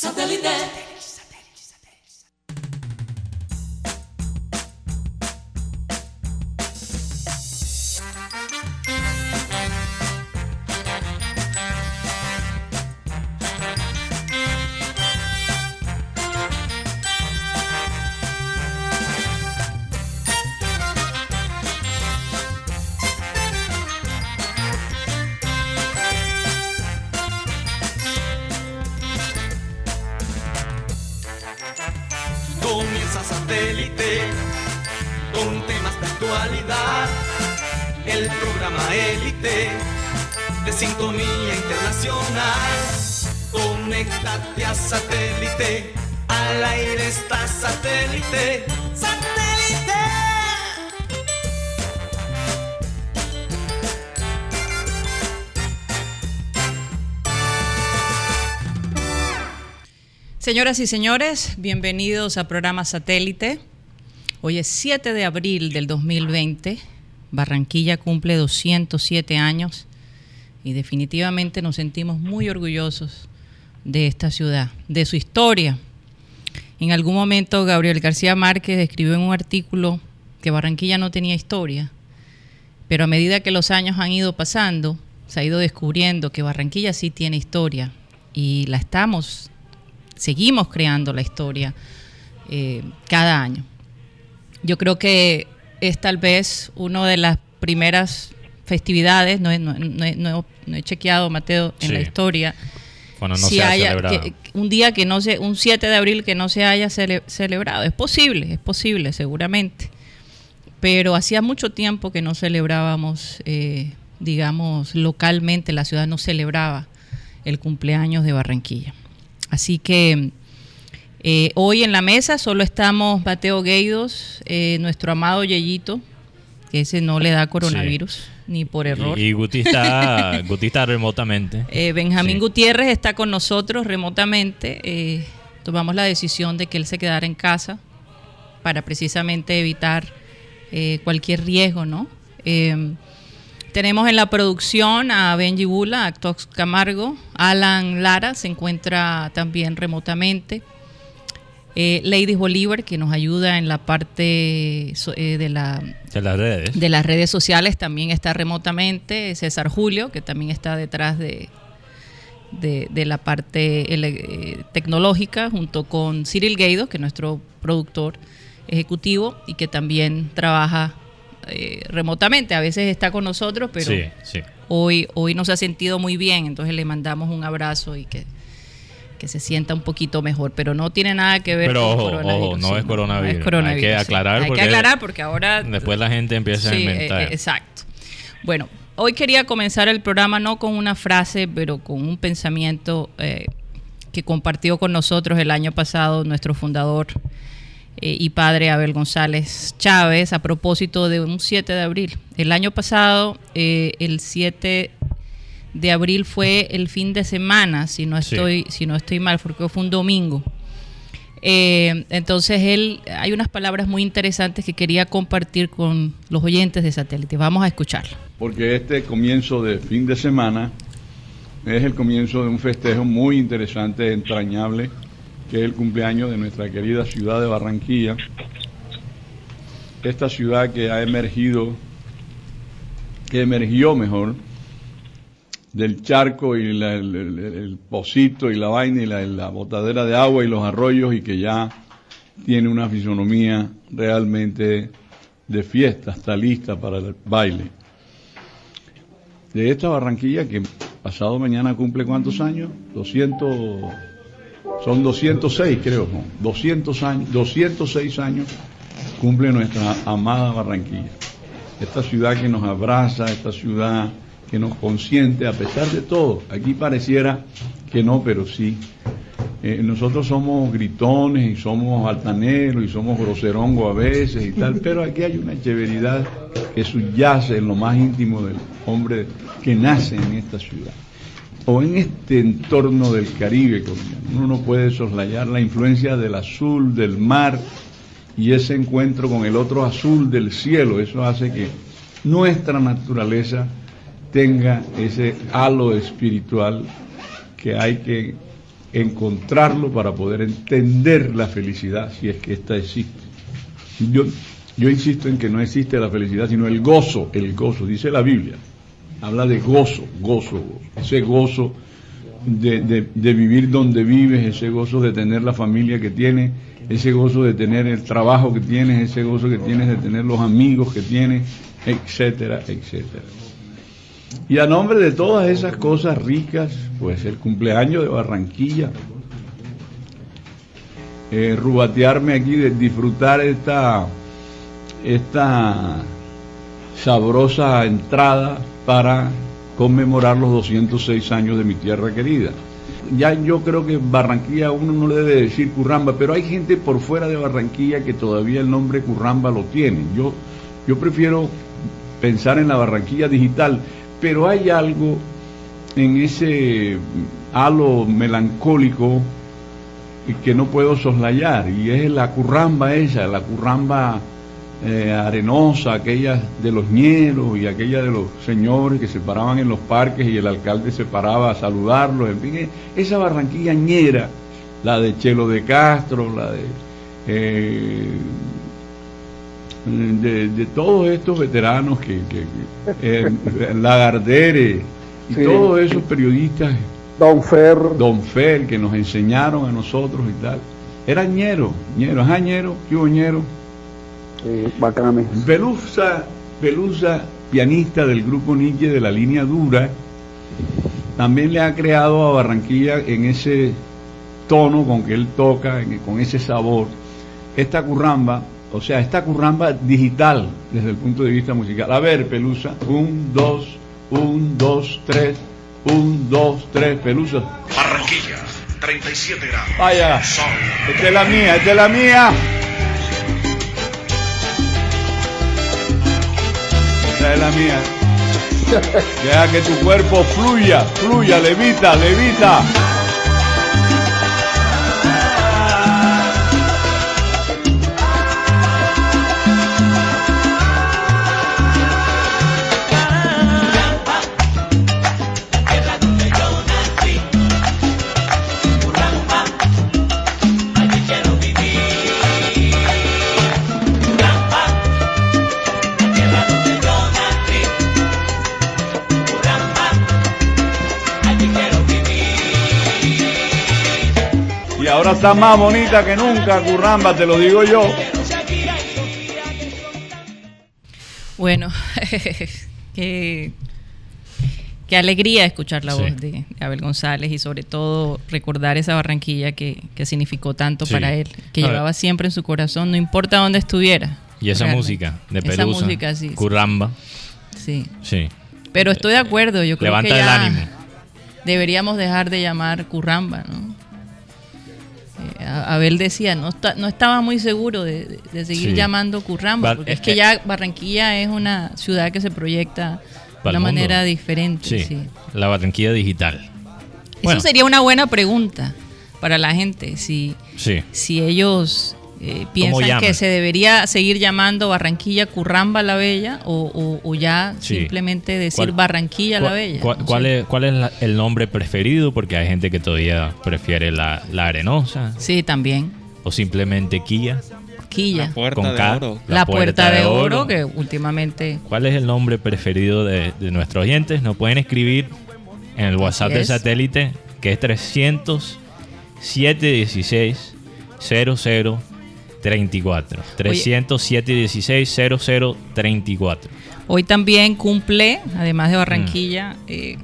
Satellite. Señoras y señores, bienvenidos a programa Satélite. Hoy es 7 de abril del 2020. Barranquilla cumple 207 años y definitivamente nos sentimos muy orgullosos de esta ciudad, de su historia. En algún momento Gabriel García Márquez escribió en un artículo que Barranquilla no tenía historia, pero a medida que los años han ido pasando, se ha ido descubriendo que Barranquilla sí tiene historia y la estamos seguimos creando la historia eh, cada año. Yo creo que es tal vez una de las primeras festividades, no, he chequeado, Mateo, en la historia. Bueno, no si se haya, un día que no se, un 7 de abril que no se haya celebrado. Es posible, es posible, seguramente. Pero hacía mucho tiempo que no celebrábamos, eh, digamos, localmente, la ciudad no celebraba el cumpleaños de Barranquilla. Así que eh, hoy en la mesa solo estamos Mateo Gueidos, eh, nuestro amado Yeyito, que ese no le da coronavirus. Ni por error. Y, Guti, está, remotamente. Eh, Benjamín Gutiérrez está con nosotros remotamente. tomamos la decisión de que él se quedara en casa para precisamente evitar cualquier riesgo, ¿no? Tenemos en la producción a Benji Bula, a Tox Camargo, Alan Lara se encuentra también remotamente. Eh, Lady Bolívar, que nos ayuda en la parte eh, de, la, de, las redes. de las redes sociales, también está remotamente. César Julio, que también está detrás de, de, la parte eh, tecnológica, junto con Cyril Gueido, que es nuestro productor ejecutivo y que también trabaja eh, remotamente. A veces está con nosotros, pero Hoy, hoy no se ha sentido muy bien, entonces le mandamos un abrazo y que, que se sienta un poquito mejor, pero no tiene nada que ver con coronavirus. no, es coronavirus. Hay que aclarar, porque, que aclarar porque ahora... Después la gente empieza a inventar. Eh, exacto. Bueno, hoy quería comenzar el programa no con una frase, pero con un pensamiento eh, que compartió con nosotros el año pasado nuestro fundador eh, y padre Abel González Chávez a propósito de un 7 de abril. El año pasado, eh, el 7 de abril fue el fin de semana, si no estoy, si no estoy mal, porque fue un domingo. Eh, entonces él, hay unas palabras muy interesantes que quería compartir con los oyentes de satélite. Vamos a escucharlo. Porque este comienzo de fin de semana es el comienzo de un festejo muy interesante, entrañable, que es el cumpleaños de nuestra querida ciudad de Barranquilla. Esta ciudad que ha emergido, que emergió mejor, del charco y el, pocito y la vaina y la, botadera de agua y los arroyos y que ya tiene una fisonomía realmente de fiesta, está lista para el baile. De esta Barranquilla que pasado mañana cumple cuántos años? 200 son 206 creo, 200 años, 206 años cumple nuestra amada Barranquilla. Esta ciudad que nos abraza, esta ciudad que nos consiente a pesar de todo. Aquí pareciera que no, pero sí. Eh, nosotros somos gritones y somos altaneros y somos groserongo a veces y tal, pero aquí hay una chéveridad que subyace en lo más íntimo del hombre que nace en esta ciudad o en este entorno del Caribe Uno no puede soslayar la influencia del azul del mar y ese encuentro con el otro azul del cielo. Eso hace que nuestra naturaleza tenga ese halo espiritual que hay que encontrarlo para poder entender la felicidad, si es que ésta existe. Yo, yo insisto en que no existe la felicidad, sino el gozo, el gozo, dice la Biblia. Habla de gozo, gozo, ese gozo de, de, vivir donde vives, ese gozo de tener la familia que tienes, ese gozo de tener el trabajo que tienes, ese gozo que tienes de tener los amigos que tienes, etcétera, etcétera. Y a nombre de todas esas cosas ricas, pues el cumpleaños de Barranquilla, eh, rubatearme aquí, de disfrutar esta, esta sabrosa entrada para conmemorar los 206 años de mi tierra querida. Ya yo creo que Barranquilla uno no le debe decir Curramba, pero hay gente por fuera de Barranquilla que todavía el nombre Curramba lo tiene. Yo, yo prefiero pensar en la Barranquilla digital, pero hay algo en ese halo melancólico que no puedo soslayar, y es la curramba esa, la curramba eh, arenosa, aquella de los ñeros y aquella de los señores que se paraban en los parques y el alcalde se paraba a saludarlos, en fin, e, esa Barranquilla ñera, la de Chelo de Castro, la de, eh, de, todos estos veteranos que, que, eh, Lagardere y todos esos periodistas. Don Fer. Don Fer, que nos enseñaron a nosotros y tal. Era ñero, ñero, ajá, ñero, ¿qué hubo ñero? Sí, bacanes. Pelusa, Pelusa, pianista del grupo Nietzsche de la línea dura, también le ha creado a Barranquilla en ese tono con que él toca, con ese sabor, esta curramba, o sea, esta curramba digital desde el punto de vista musical. A ver, Pelusa, un, dos, un, dos, tres, un, dos, tres, Pelusa. Barranquilla, 37 grados. Vaya, esta es la mía, esta es la mía. Es la mía. Deja que tu cuerpo fluya, fluya, levita, levita. Está más bonita que nunca, Curramba, te lo digo yo. Bueno, qué, qué, alegría escuchar la voz de Abel González y sobre todo recordar esa Barranquilla que, significó tanto para él, que llevaba siempre en su corazón, no importa dónde estuviera. Y esa música de Pelusa, esa música, sí, Curramba. Sí. Sí. Pero estoy de acuerdo, yo creo que ya ánimo. deberíamos dejar de llamar Curramba, ¿no? Abel decía, no, no estaba muy seguro de, seguir llamando Curramba, porque es, que, ya Barranquilla es una ciudad que se proyecta de una manera diferente. Sí, la Barranquilla digital. Eso sería una buena pregunta para la gente, si, si ellos eh, piensan que se debería seguir llamando Barranquilla Curramba la Bella o, ya simplemente decir Barranquilla la Bella. ¿Cuál, es, ¿Cuál es el nombre preferido? Porque hay gente que todavía prefiere la, arenosa. Sí, también. O simplemente Quilla. Quilla. La puerta de oro. La, puerta, de, oro, que últimamente... ¿Cuál es el nombre preferido de, nuestros oyentes? Nos pueden escribir en el WhatsApp de satélite que es 300 716 00 34. 307 16 00 34. Hoy también cumple, además de Barranquilla, mm. eh,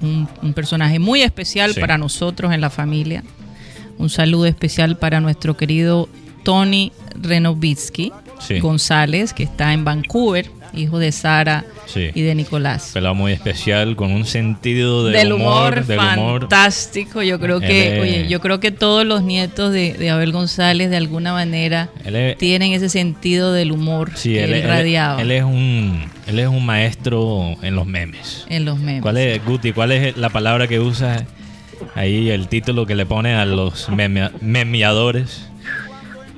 un, personaje muy especial para nosotros en la familia. Un saludo especial para nuestro querido Tony Renovitsky González, que está en Vancouver hijo de Sara y de Nicolás. Pelado muy especial, con un sentido de del humor, fantástico. Yo creo que, oye, yo creo que todos los nietos de, Abel González de alguna manera tienen ese sentido del humor que él, radiaba. Él, es un él es un maestro en los memes. En los memes. ¿Cuál es, Guti, cuál es la palabra que usa ahí, el título que le pone a los meme, memeadores?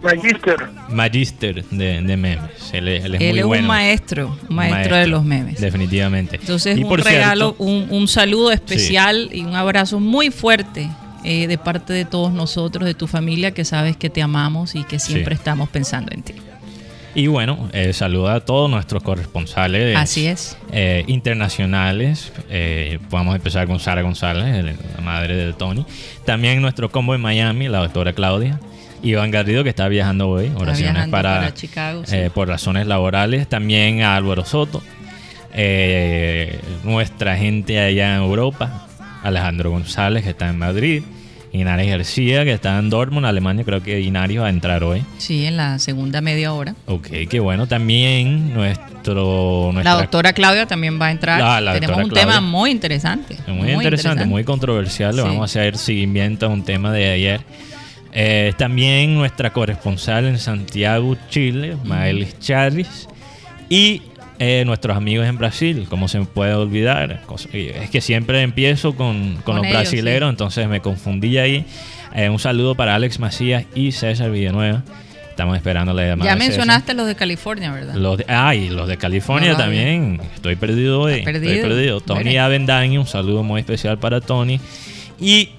Magister. Magister de, memes. Él, es, un maestro, un maestro, de los memes. Definitivamente. Entonces, un regalo, un, saludo especial y un abrazo muy fuerte eh, de parte de todos nosotros, de tu familia, que sabes que te amamos y que siempre Sí. estamos pensando en ti. Y bueno, eh, saluda a todos nuestros corresponsales Así es. eh, internacionales. Eh, podemos empezar con Sara González, la madre de Tony. También nuestro combo en Miami, la doctora Claudia. Iván Garrido, que está viajando hoy. Oraciones viajando para, para Chicago, sí. eh, por razones laborales. También a Álvaro Soto. eh, nuestra gente allá en Europa. Alejandro González, que está en Madrid. Inaris García, que está en Dortmund, Alemania. Creo que Inaris va a entrar hoy. Sí, en la segunda media hora. Ok, qué bueno. También nuestro... Nuestra, La doctora Claudia también va a entrar. La Tenemos un Claudia. tema muy interesante. Muy, interesante, muy controversial. Le Sí. vamos a hacer seguimiento a un tema de ayer. Eh, también nuestra corresponsal en Santiago, Chile, Maelis Charis. Y eh, nuestros amigos en Brasil, como se me puede olvidar. Es que siempre empiezo con, con Con los ellos, brasileros, sí. entonces me confundí ahí. Eh, un saludo para Alex Macías y César Villanueva. Estamos esperando la llamada. Ya mencionaste los de California, ¿verdad? Los de, ah, y los de California No también. Estoy perdido hoy. Está Estoy perdido. perdido. Tony. Avendaño, un saludo muy especial para Tony. Y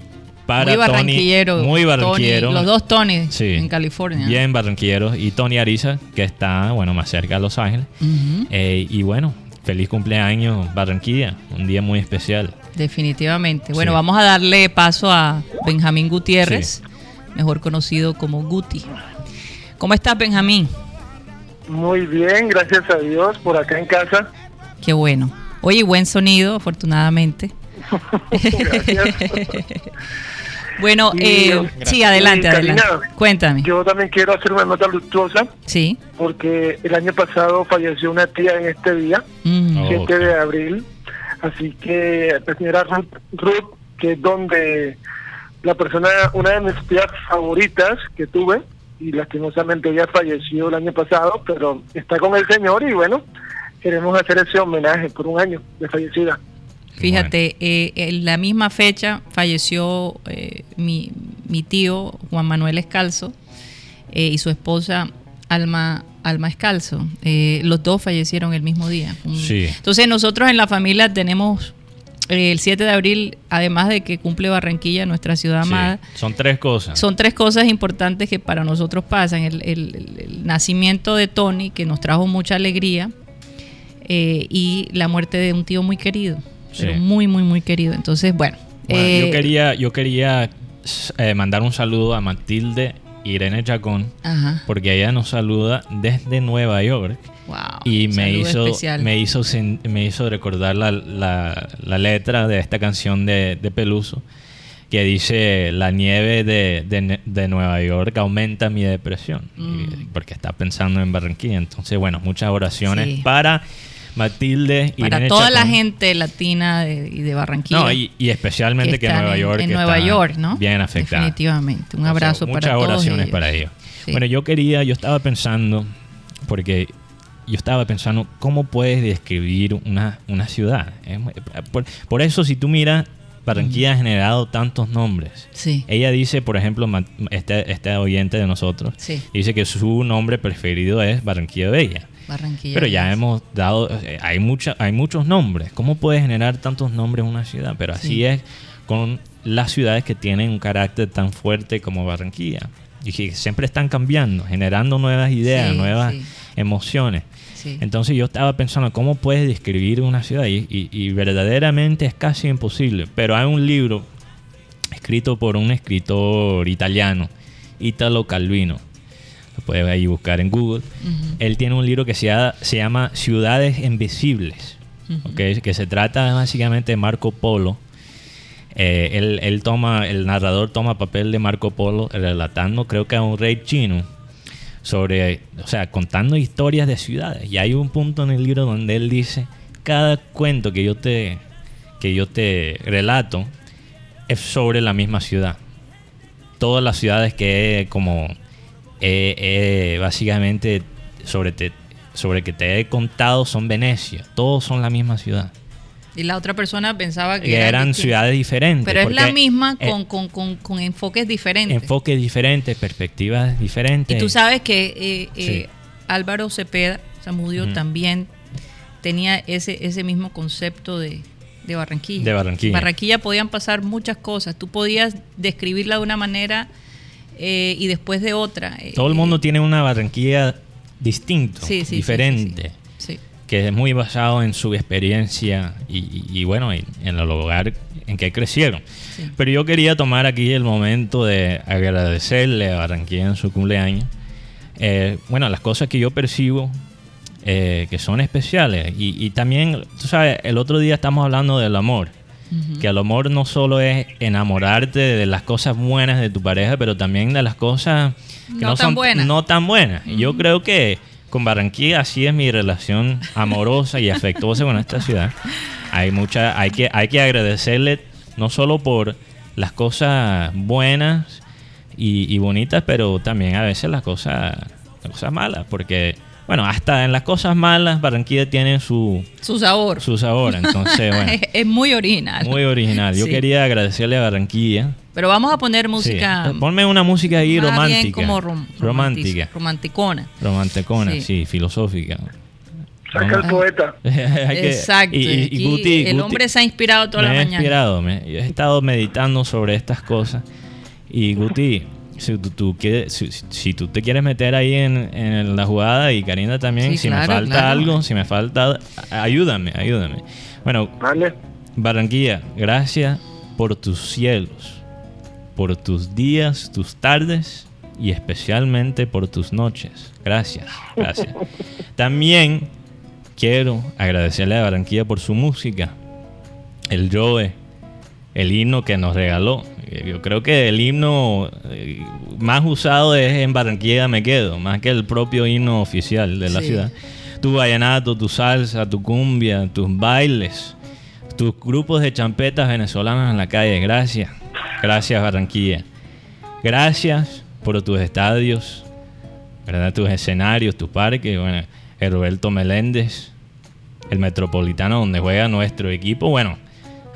para muy Tony. barranquillero. Muy barranquillero. Tony, los dos Tony Sí. en California. Bien barranquilleros. Y Tony Ariza, que está, bueno, más cerca de Los Ángeles. Eh, y bueno, feliz cumpleaños, Barranquilla. Un día muy especial. Definitivamente. Bueno, Sí. vamos a darle paso a Benjamín Gutiérrez, mejor conocido como Guti. ¿Cómo estás, Benjamín? Muy bien, gracias a Dios, por acá en casa. Qué bueno. Oye, buen sonido, afortunadamente. Gracias. Bueno, Y, eh, sí, adelante, y, Karina, adelante. Cuéntame. Yo también quiero hacer una nota luctuosa Sí. porque el año pasado falleció una tía en este día, Mm, Oh. 7 ok. de abril. Así que la señora Ruth, Ruth, que es donde la persona, una de mis tías favoritas que tuve, y lastimosamente ella falleció el año pasado, pero está con el Señor y bueno, queremos hacer ese homenaje por un año de fallecida. Fíjate, eh, en la misma fecha falleció eh, mi, mi tío Juan Manuel Escalzo eh, y su esposa Alma, Alma Escalzo. Eh, los dos fallecieron el mismo día. Sí. Entonces nosotros en la familia tenemos eh, el 7 de abril, además de que cumple Barranquilla, nuestra ciudad Sí, amada, Son tres cosas. son tres cosas importantes que para nosotros pasan. El, el- el- el nacimiento de Tony, que nos trajo mucha alegría, eh, y la muerte de un tío muy querido, pero Sí. muy, muy, muy querido. Entonces, bueno. Bueno, eh, yo quería, yo quería eh, mandar un saludo a Matilde Irene Chacón, Ajá. porque ella nos saluda desde Nueva York. Wow. Y me hizo, especial. me, hizo, me hizo recordar la, la- la letra de esta canción de, de Peluso, que dice, la nieve de, de de Nueva York aumenta mi depresión, Y- Mm. porque está pensando en Barranquilla. Entonces, bueno, muchas oraciones Sí. para Matilde y Para toda la gente latina de- y de Barranquilla. No, y, y especialmente que, están Nueva en- York En Nueva York, ¿no? bien afectada. Definitivamente. Un abrazo para muchas todos. oraciones ellos. para ellos. Sí. Bueno, yo quería, yo estaba pensando, porque yo estaba pensando, ¿cómo puedes describir una, una ciudad? Por, por eso, si tú miras, Barranquilla ha generado tantos nombres. Sí. Ella dice, por ejemplo, este, este oyente de nosotros, Sí. dice que su nombre preferido es Barranquilla Bella. Barranquilla. Pero ya hemos dado, hay, mucha, hay muchos nombres. ¿Cómo puedes generar tantos nombres en una ciudad? Pero así Sí. es con las ciudades que tienen un carácter tan fuerte como Barranquilla. Y que siempre están cambiando, generando nuevas ideas, Sí, nuevas sí. emociones. Entonces yo estaba pensando, ¿cómo puedes describir una ciudad? Y, y- y verdaderamente es casi imposible. Pero hay un libro escrito por un escritor italiano, Italo Calvino. Puedes ahí buscar en Google. Él tiene un libro que se, ha- se llama Ciudades Invisibles, que se trata básicamente de Marco Polo. Eh, él, él toma, el narrador toma papel de Marco Polo relatando, creo que a un rey chino, sobre, o sea, contando historias de ciudades. Y hay un punto en el libro donde él dice, cada cuento que yo te, que yo te relato es sobre la misma ciudad. Todas las ciudades que he como eh, eh, básicamente sobre, te, sobre que te he contado son Venecia. Todos son la misma ciudad. Y la otra persona pensaba que Que eran ciudades diferentes. Pero es la misma eh, con, con, con, con enfoques diferentes. enfoques diferentes, perspectivas diferentes. Y tú sabes que eh, eh, Sí. Álvaro Cepeda Zamudio Ujú. también tenía ese, ese mismo concepto de, de Barranquilla. De Barranquilla. Barranquilla podían pasar muchas cosas. Tú podías describirla de una manera eh, y después de otra. Eh, Todo el mundo tiene una Barranquilla distinto, sí, sí, diferente, sí, que es muy basado en su experiencia y, y- y, bueno, en, el lugar en que crecieron. Pero yo quería tomar aquí el momento de agradecerle a Barranquilla en su cumpleaños. Eh, bueno, las cosas que yo percibo eh, que son especiales. Y, y también, tú sabes, el otro día estamos hablando del amor. Que el amor no solo es enamorarte de las cosas buenas de tu pareja, pero también de las cosas que No no, tan son buenas. no tan buenas. Yo creo que con Barranquilla así es mi relación amorosa y afectuosa con esta ciudad. Hay mucha, hay que, hay que agradecerle no solo por las cosas buenas y, y bonitas, pero también a veces las cosas, las cosas malas, porque bueno, hasta en las cosas malas Barranquilla tiene su, Su sabor. su sabor, entonces bueno, es, es muy original. muy original. Yo Sí. quería agradecerle a Barranquilla. Pero vamos a poner Sí. música. Ponme una música ahí más bien romántica. como rom- romántica. romantic- romanticona. Romanticona, Sí. sí, filosófica. Saca el poeta. Que- Exacto. y- y- y Guti- el Guti- hombre se ha inspirado toda me la he mañana. inspirado, me- yo he estado meditando sobre estas cosas. Y Guti, si tú, tú quieres, si, si tú te quieres meter ahí en, en la jugada y Karina también, Sí, si me falta claro. algo, si me falta, ayúdame, ayúdame. Bueno, Vale. Barranquilla, gracias por tus cielos, por tus días, tus tardes y especialmente por tus noches. Gracias, gracias. También quiero agradecerle a Barranquilla por su música, el Joe, el himno que nos regaló. Eh, Yo creo que el himno eh, más usado es en Barranquilla me quedo, más que el propio himno oficial de la Sí. ciudad. Tu vallenato, tu salsa, tu cumbia, tus bailes, tus grupos de champetas venezolanas en la calle. Gracias, gracias Barranquilla. Gracias por tus estadios, ¿verdad? tus escenarios, tus parques. Bueno, el Roberto Meléndez, el Metropolitano donde juega nuestro equipo. Bueno,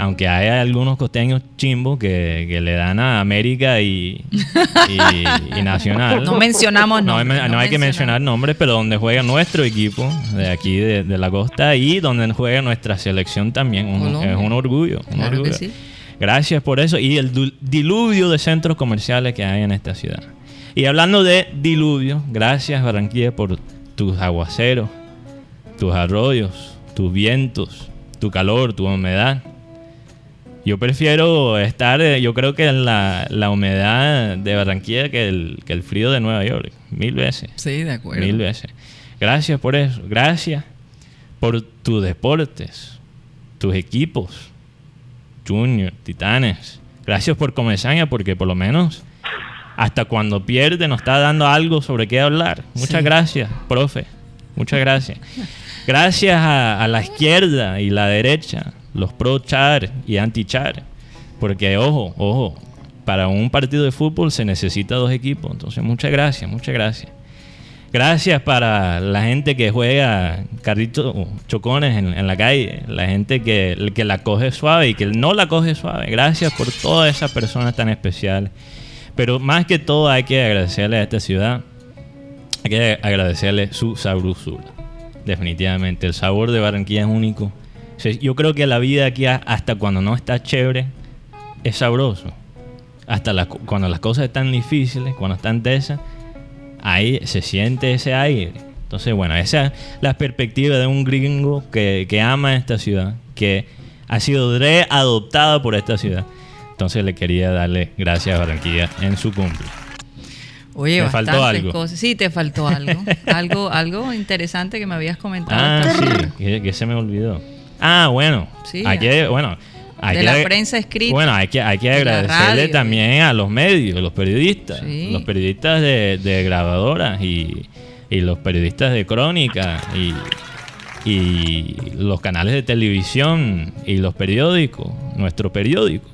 aunque hay algunos costeños chimbos que, que le dan a América y, y- y Nacional. No mencionamos No, hay- nombres, no no hay que mencionar nombres, pero donde juega nuestro equipo de aquí de, de la costa y donde juega nuestra selección también. Un- es un orgullo. un Claro que orgullo. sí. Gracias por eso y el diluvio de centros comerciales que hay en esta ciudad. Y hablando de diluvio, gracias Barranquilla por tus aguaceros, tus arroyos, tus vientos, tu calor, tu humedad. Yo prefiero estar, eh, yo creo que en la, la humedad de Barranquilla que el, que el frío de Nueva York, mil veces. Sí, de acuerdo. Mil veces. Gracias por eso. Gracias por tus deportes, tus equipos, Junior, Titanes. Gracias por Comesaña porque por lo menos hasta cuando pierde nos está dando algo sobre qué hablar. Muchas Sí. gracias, profe. Muchas gracias. Gracias a, a la izquierda y la derecha, los pro-char y anti-char. Porque, ojo, ojo, para un partido de fútbol se necesita dos equipos. Entonces, muchas gracias, muchas gracias. Gracias para la gente que juega carritos, chocones en, en la calle, la gente que, que la coge suave y que no la coge suave. Gracias por todas esas personas tan especiales. Pero más que todo hay que agradecerle a esta ciudad, hay que agradecerle su sabrosura. Definitivamente, el sabor de Barranquilla es único. Sea, Yo creo que la vida aquí hasta cuando no está chévere es sabroso. Hasta co- cuando las cosas están difíciles, cuando están tensas, ahí se siente ese aire. Entonces, bueno, esa es la perspectiva de un gringo que, que ama esta ciudad, que ha sido readoptada por esta ciudad. Entonces le quería darle gracias a Barranquilla en su cumple. Oye, Me faltó algo. cosas. Sí, te faltó algo. algo. Algo interesante que me habías comentado. Ah, sí, que, que se me olvidó. Ah, bueno. Sí, hay que, bueno, hay de que la prensa escrita. Bueno, hay que, hay que agradecerle radio. también a los medios, los periodistas, Sí. los periodistas de, de grabadoras y, y los periodistas de crónica y, y los canales de televisión y los periódicos, nuestro periódico,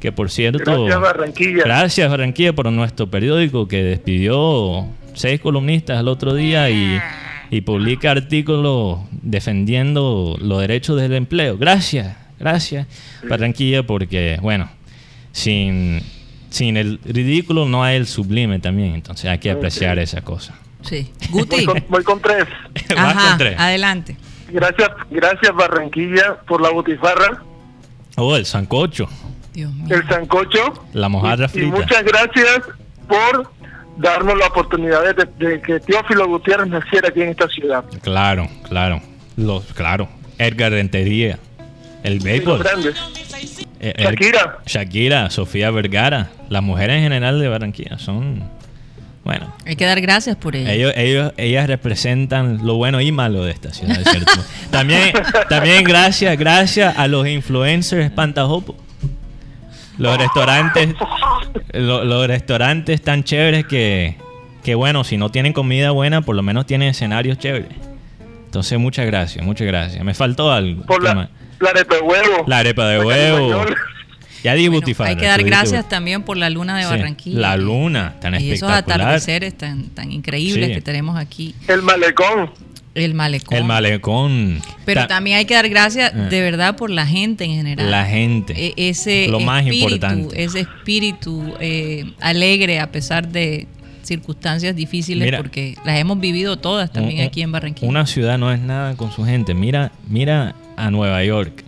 que por cierto... Gracias, Barranquilla. Gracias Barranquilla por nuestro periódico que despidió seis columnistas el otro día y, y publica artículos defendiendo los derechos del empleo. Gracias, gracias Barranquilla porque, bueno, sin, sin el ridículo no hay el sublime también, entonces hay que apreciar esa cosa. Sí. Voy Guti. con, voy con tres. Ajá, con tres. adelante. Gracias, gracias Barranquilla por la botifarra. Oh, el sancocho. Dios mío. el sancocho. La mojarra Y- y, frita. muchas gracias por darnos la oportunidad de, de que Teófilo Gutiérrez naciera aquí en esta ciudad. Claro, claro. Los, claro. Edgar Rentería. El béisbol. Eh, eh, Shakira. Shakira, Sofía Vergara. Las mujeres en general de Barranquilla son. Bueno, Hay que dar gracias por ello. ellos, ellos, ellas representan lo bueno y malo de esta ciudad, ¿cierto? también, también gracias, gracias a los influencers espantajopos. Los restaurantes, lo- los restaurantes tan chéveres que, que, bueno, si no tienen comida buena, por lo menos tienen escenarios chéveres. Entonces, muchas gracias, muchas gracias. Me faltó algo. Por ¿Qué la, arepa de huevo. La arepa de La huevo. Ya di Bueno, Butifarra, hay que dar gracias también por la luna de Sí, Barranquilla. La luna, tan y esos espectacular. atardeceres tan, tan increíbles Sí. que tenemos aquí. El malecón. El malecón. El malecón. Pero Ta- también hay que dar gracias Eh. de verdad por la gente en general. La gente. E- ese Lo más espíritu, importante. ese espíritu eh, alegre a pesar de circunstancias difíciles Mira. porque las hemos vivido todas también Un- aquí en Barranquilla. Una ciudad no es nada con su gente. Mira, mira a Nueva York.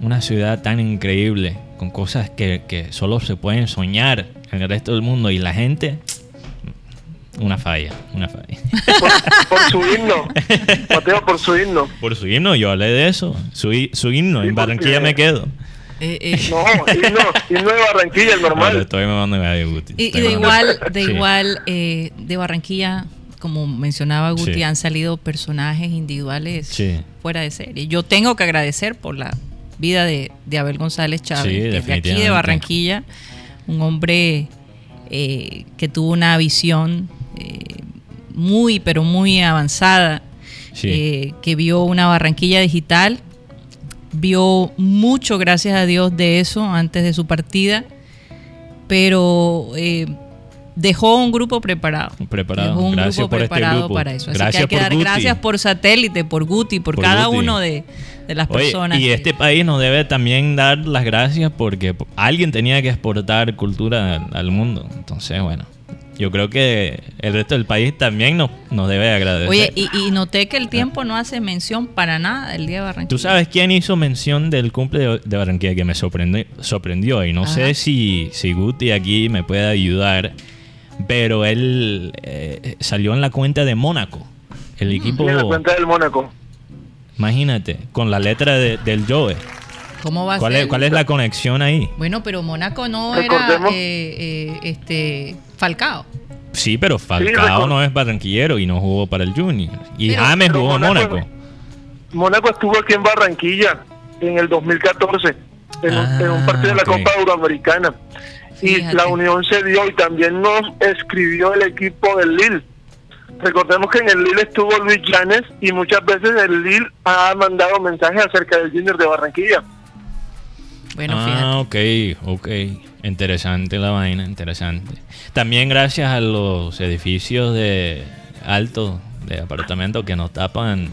Una ciudad tan increíble, con cosas que, que solo se pueden soñar en el resto del mundo. Y la gente, una falla, una falla. Por, por su himno. Mateo, por su himno. Por su himno, yo hablé de eso. Su, su himno, Sí, en Barranquilla me quedo. Eh, eh, No, himno, himno de Barranquilla, le normal. estoy mamando a Guti. y, y de igual, de Sí. igual eh, de Barranquilla, como mencionaba Guti, Sí. han salido personajes individuales Sí. fuera de serie. Yo tengo que agradecer por la vida de, de Abel González Chávez, Sí, que es de aquí de. Barranquilla, un hombre eh, que tuvo una visión eh, muy, pero muy avanzada, Sí. eh, que vio una Barranquilla digital, vio mucho, gracias a Dios, de eso antes de su partida, pero eh, dejó un grupo preparado. Preparado. Dejó un Gracias grupo por este preparado grupo. para eso. Así Gracias que hay que dar Guti. gracias por satélite, por Guti, por, Por cada Guti. uno de, de las Oye, personas. y que- este país nos debe también dar las gracias porque alguien tenía que exportar cultura al- al mundo. Entonces, bueno, yo creo que el resto del país también nos, nos debe agradecer. Oye, y, y noté que el tiempo no hace mención para nada del Día de Barranquilla. ¿Tú sabes quién hizo mención del cumple de, de Barranquilla que me sorprendió, sorprendió? Y no Ajá. sé si, si Guti aquí me puede ayudar, pero él eh, salió en la cuenta de Mónaco. El equipo, Sí, en la cuenta del Mónaco. imagínate, con la letra de- del Joe. ¿Cómo va a ¿Cuál ser? es, ¿Cuál es la conexión ahí? Bueno, pero Mónaco no Recordemos- era eh, eh, este Falcao. Sí, pero Falcao no es barranquillero y no jugó para el Junior. Y Pero- James jugó en Mónaco- Mónaco. Estuvo aquí en Barranquilla en el 2014, en, un, Ah, en un partido de la. Copa Euroamericana. Y la unión se dio y también nos escribió el equipo del Lille. Recordemos que en el Lille estuvo Luis Llanes y muchas veces el Lille ha mandado mensajes acerca del Junior de Barranquilla. Bueno, ah, fíjate. ok, ok. Interesante la vaina, interesante. También gracias a los edificios de altos de apartamentos que nos tapan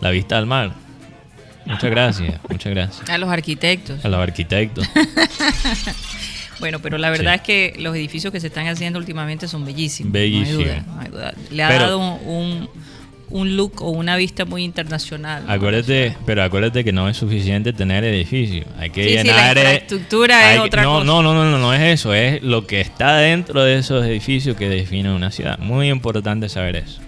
la vista al mar. Muchas gracias, muchas gracias. A los arquitectos. A los arquitectos. Bueno, pero la verdad Sí. es que los edificios que se están haciendo últimamente son bellísimos. Bellísimos. No hay duda, no hay duda. Le ha Pero- dado un, un- un look o una vista muy internacional. ¿no? Acuérdate, pero acuérdate que no es suficiente tener edificios. Hay que Sí, sí, la llenar. eh, infraestructura es otra no, cosa. No, no, no, no, no es eso. Es lo que está dentro de esos edificios que define una ciudad. Muy importante saber eso.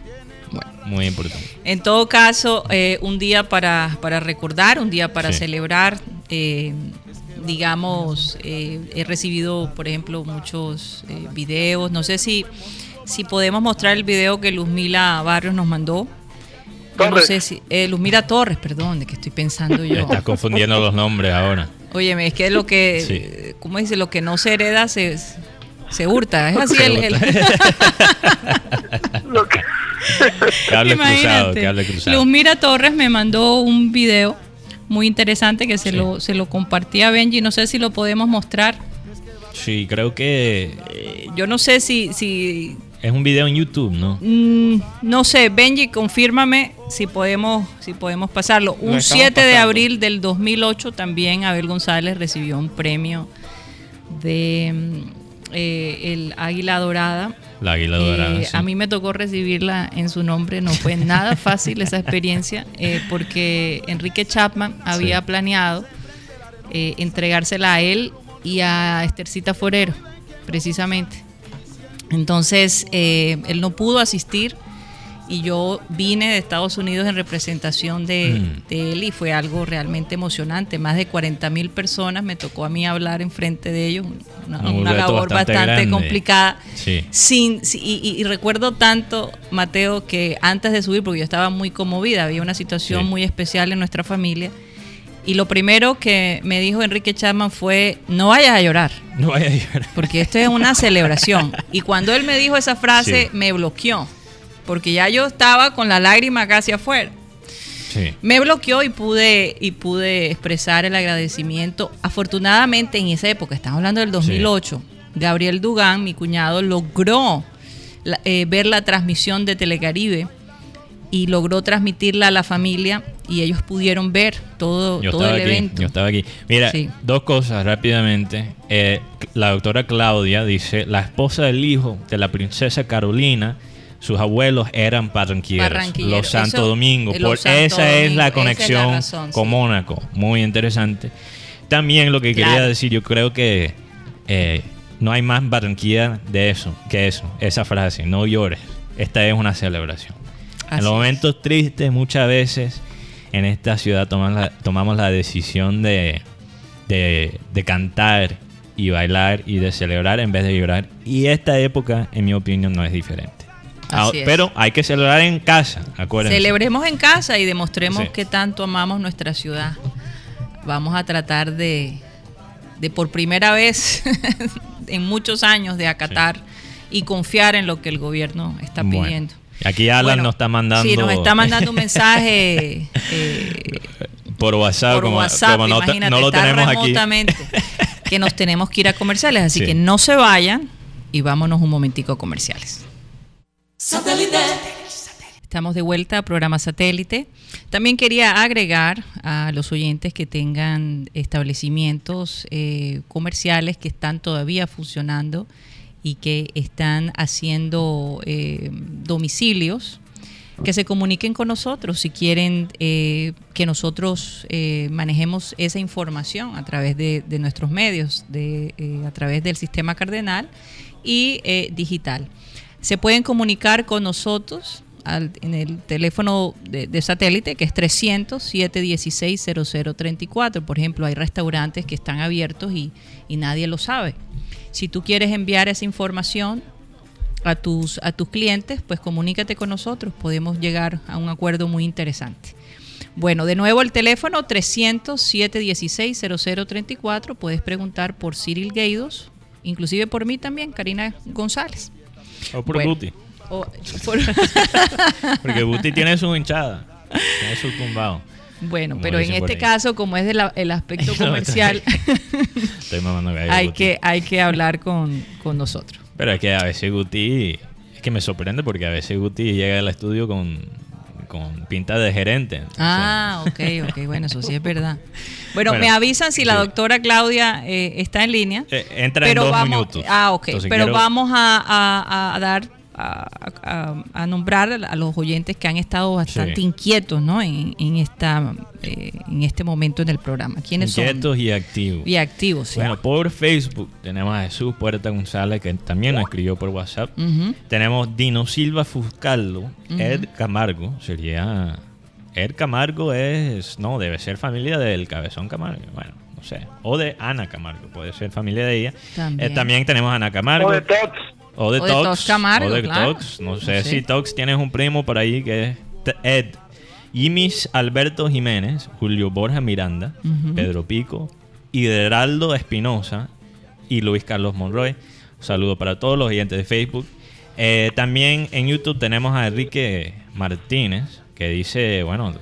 Muy importante. En todo caso, eh, un día para, para recordar, un día para Sí. celebrar. eh, digamos, eh, he recibido, por ejemplo, muchos videos. No sé si, si podemos mostrar el video que Luzmila Barrios nos mandó. No sé si. eh, Luzmila Torres, perdón, de que estoy pensando yo. Estás confundiendo los nombres ahora. Óyeme, es que lo que, Sí. ¿cómo dice? Lo que no se hereda se, se hurta. Es así Se el... el- Cable cruzado, cable cruzado. Luzmira Torres me mandó un video muy interesante que se, Sí. lo, se lo compartí a Benji. No sé si lo podemos mostrar. Sí, creo que Eh, yo no sé si, si es un video en YouTube, ¿no? mm, no sé, Benji, confírmame si podemos, si podemos pasarlo. Un estamos 7 de abril del 2008 también Abel González recibió un premio de mm, eh, el Águila Dorada. La águila Eh, dorada. sí. A mí me tocó recibirla en su nombre, no fue nada fácil esa experiencia, eh, porque Enrique Chapman había planeado eh, entregársela a él y a Estercita Forero, precisamente. Entonces, eh, él no pudo asistir y yo vine de Estados Unidos en representación de, Mm. de él y fue algo realmente emocionante. Más de 40 mil personas, me tocó a mí hablar enfrente de ellos, una, labor bastante complicada. Sí. Sin, si- y, y recuerdo tanto, Mateo, que antes de subir, porque yo estaba muy conmovida, había una situación Sí. muy especial en nuestra familia. Y lo primero que me dijo Enrique Chapman fue, no vayas a llorar, No vaya a llorar. porque esto es una celebración. Y cuando él me dijo esa frase, Sí. me bloqueó, porque ya yo estaba con la lágrima casi afuera. Sí. Me bloqueó y pude, y pude expresar el agradecimiento. Afortunadamente en esa época, estamos hablando del 2008, Gabriel Dugán, mi cuñado, logró la- eh, ver la transmisión de Telecaribe y logró transmitirla a la familia y ellos pudieron ver todo, Yo todo el aquí, evento. yo estaba aquí. Mira, Sí. dos cosas rápidamente. Eh, la doctora Claudia dice, la esposa del hijo de la princesa Carolina, sus abuelos eran barranquilleros, Barranquilleros. los Santo Eso, Domingo. eh, Por, Santo esa es la esa es la conexión razón, con sí. Mónaco. Muy interesante. También lo que quería decir, yo creo que eh, no hay más Barranquilla de eso, que eso, esa frase, no llores. Esta es una celebración. Así en los es. momentos tristes muchas veces en esta ciudad tomamos la, tomamos la decisión de, de, de cantar y bailar y de celebrar en vez de llorar. Y esta época, en mi opinión, no es diferente. Ah. Pero hay que celebrar en casa, acuérdense. Celebremos en casa y demostremos Sí. que tanto amamos nuestra ciudad. Vamos a tratar de, de por primera vez en muchos años, de acatar y confiar en lo que el gobierno está Bueno, pidiendo. Aquí Alan Bueno, nos está mandando Sí, nos está mandando un mensaje eh, por WhatsApp, por como, WhatsApp, como no, no lo está tenemos aquí. remotamente, que nos tenemos que ir a comerciales, así Sí. que no se vayan y vámonos un momentico a comerciales. Estamos de vuelta a programa satélite. También quería agregar a los oyentes que tengan establecimientos eh, comerciales que están todavía funcionando y que están haciendo eh, domicilios, que se comuniquen con nosotros si quieren eh, que nosotros eh, manejemos esa información a través de, de nuestros medios, de, eh, a través del sistema cardenal y eh, digital. Se pueden comunicar con nosotros al- en el teléfono de, satélite que es 300-716-0034. Por ejemplo, hay restaurantes que están abiertos y, y nadie lo sabe. Si tú quieres enviar esa información a tus, a tus clientes, pues comunícate con nosotros. Podemos llegar a un acuerdo muy interesante. Bueno, de nuevo el teléfono 300-716-0034. Puedes preguntar por Cyril Gaidos, inclusive por mí también, Karina González. O por Bueno. O por- Porque Guti tiene su hinchada. Tiene su tumbado. Bueno, pero en este caso, como es del el aspecto comercial, Estoy hay Guti. que, hay que hablar con, con nosotros. Pero es que a veces Guti, es que me sorprende porque a veces Guti llega al estudio con, con pinta de gerente. entonces- Ah, ok, ok, bueno, eso sí es verdad. Bueno, Bueno, me avisan si la doctora Claudia eh, está en línea. Eh, entra en dos vamos, minutos. Ah, ok, Entonces pero quiero- vamos a, a- a dar, a, a- a nombrar a los oyentes que han estado bastante Sí. inquietos, ¿no? En, en esta, eh, en este momento en el programa. ¿Quiénes Inquietos son? y activos. Y activos, sí. Bueno, por Facebook tenemos a Jesús Puerta González, que también nos escribió por WhatsApp. Tenemos Dino Silva Fuscaldo, Ed Camargo, sería... Ed Camargo es... No, debe ser familia del Cabezón Camargo. Bueno, no sé. O de Ana Camargo, puede ser familia de ella. También. Eh, también tenemos a Ana Camargo. O de Tots. O de O de Tox. Tox Camargo, o de claro. Tox. No sé si Tox tienes un primo por ahí que es Ed. Yimis Alberto Jiménez, Julio Borja Miranda. Pedro Pico, Hideraldo Espinosa y Luis Carlos Monroy. Un saludo para todos los oyentes de Facebook. Eh, también en YouTube tenemos a Enrique Martínez que dice, bueno,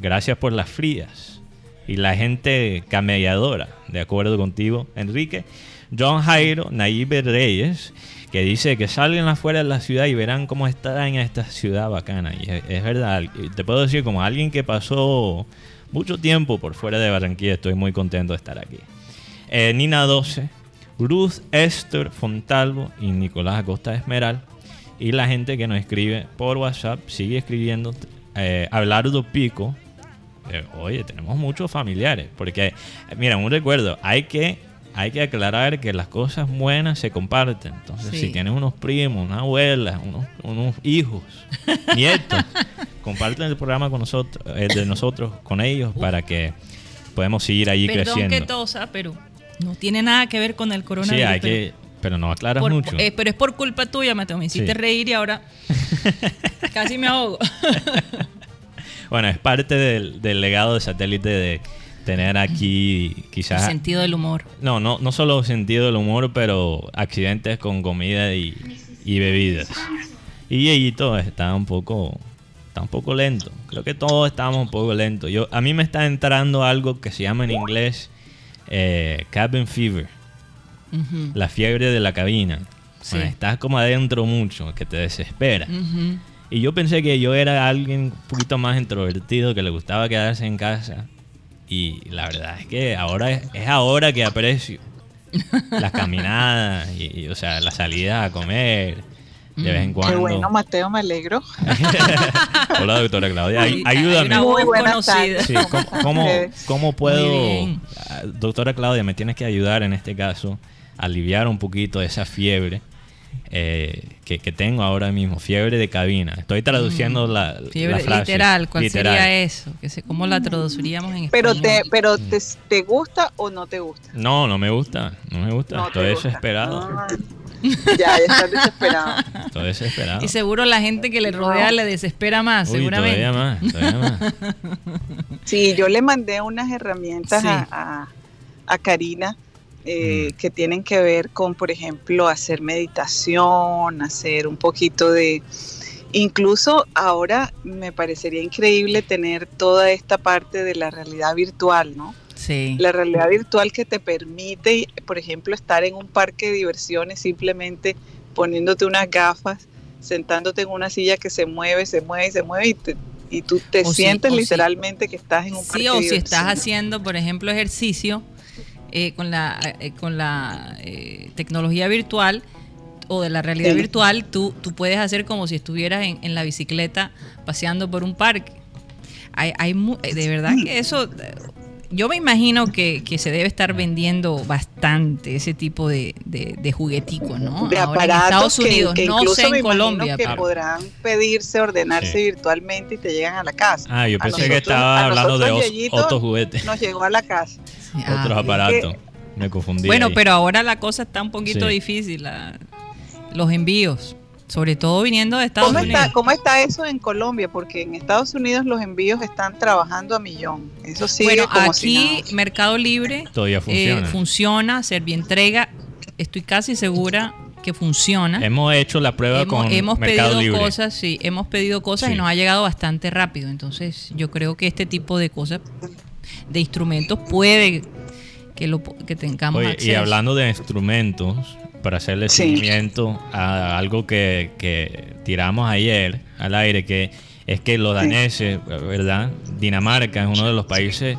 gracias por las frías y la gente camelladora, de acuerdo contigo, Enrique. John Jairo Naive Reyes, que dice que salgan afuera de la ciudad y verán cómo está en esta ciudad bacana. Y es, verdad, te puedo decir, como alguien que pasó mucho tiempo por fuera de Barranquilla, estoy muy contento de estar aquí. Eh, Nina 12, Ruth Esther Fontalvo y Nicolás Acosta Esmeral. Y la gente que nos escribe por WhatsApp sigue escribiendo. Eh, Abelardo Pico eh, oye, tenemos muchos familiares. Porque, mira, un recuerdo, hay que, hay que aclarar que las cosas buenas se comparten. Entonces, Sí. si tienes unos primos, una abuela, unos, unos hijos, nietos, comparten el programa con nosotros, eh, de nosotros con ellos para que podamos seguir ahí Perdón creciendo. que tosa, pero no tiene nada que ver con el sí, coronavirus. hay pero- que, pero no aclaras por- mucho. eh, pero es por culpa tuya, Mateo. Me hiciste Sí. reír y ahora casi me ahogo. Bueno, es parte del, del legado de satélite de tener aquí El quizás... sentido del humor. No, no, no solo sentido del humor, pero accidentes con comida y, y bebidas. Y Yeyito está un poco está un poco lento. Creo que todos estamos un poco lentos. Yo, a mí me está entrando algo que se llama en inglés eh, cabin fever, la fiebre de la cabina. Sí. Estás como adentro mucho, que te desespera. Y yo pensé que yo era alguien un poquito más introvertido, que le gustaba quedarse en casa. Y la verdad es que ahora es, es ahora que aprecio las caminadas y, y, o sea, las salidas a comer de vez en Mm. cuando. Qué bueno, Mateo, me alegro. Hola, doctora Claudia, ay- ayúdame. Muy buenas conocida. tardes. Sí, ¿cómo, cómo, cómo puedo. Ah, doctora Claudia, me tienes que ayudar en este caso, a aliviar un poquito esa fiebre eh, que, que tengo ahora mismo, fiebre de cabina. Estoy traduciendo la, Mm. Fiebre la frase. literal, ¿cuál Literal. sería eso? Que sé, ¿Cómo la traduciríamos en Pero español? te, pero te, te gusta o no te gusta? No, no me gusta, no me gusta, No estoy gusta. desesperado. Ah, ya, ya estás desesperado. Estoy desesperado. Y seguro la gente que le rodea No. le desespera más, Uy, seguramente. todavía más, todavía más. Sí, yo le mandé unas herramientas Sí. a, a- a Karina eh, Mm. que tienen que ver con, por ejemplo, hacer meditación, hacer un poquito de... Incluso ahora me parecería increíble tener toda esta parte de la realidad virtual, ¿no? Sí. La realidad virtual que te permite, por ejemplo, estar en un parque de diversiones simplemente poniéndote unas gafas, sentándote en una silla que se mueve, se mueve y se mueve y, te- y tú te O sientes literalmente que estás en un parque Sí, o si estás haciendo, por ejemplo, ejercicio eh, con la, eh, con la eh, tecnología virtual o de la realidad Sí. virtual, tú, tú puedes hacer como si estuvieras en, en la bicicleta paseando por un parque. Hay, hay eh, de verdad que eso, yo me imagino que, que se debe estar vendiendo bastante ese tipo de, de, de jugueticos, ¿no? de Ahora en aparatos Estados que- Unidos, que, no incluso sé en Colombia. que pero- podrán pedirse, ordenarse Sí. virtualmente y te llegan a la casa. Ah, yo pensé que estaba hablando de otros juguetes, Nos llegó a la casa. Ah, otros ok. aparatos. Me confundí. Bueno, ahí. pero ahora la cosa está un poquito Sí. difícil, la- los envíos, sobre todo viniendo de Estados ¿Cómo Unidos. está, ¿Cómo está eso en Colombia? Porque en Estados Unidos los envíos están trabajando a millón. Eso sigue bueno, como si aquí nada. Mercado Libre Todavía eh, funciona. funciona, Servientrega, estoy casi segura que funciona. hemos hecho la prueba hemos con hemos Mercado pedido Libre. cosas, sí, hemos pedido cosas Sí. y nos ha llegado bastante rápido. Entonces, yo creo que este tipo de cosas, de instrumentos, puede que lo que tengamos Oye, y acceso. hablando de instrumentos, para hacerle Sí. seguimiento a algo que, que tiramos ayer al aire, que es que los daneses, ¿verdad? Dinamarca es uno de los países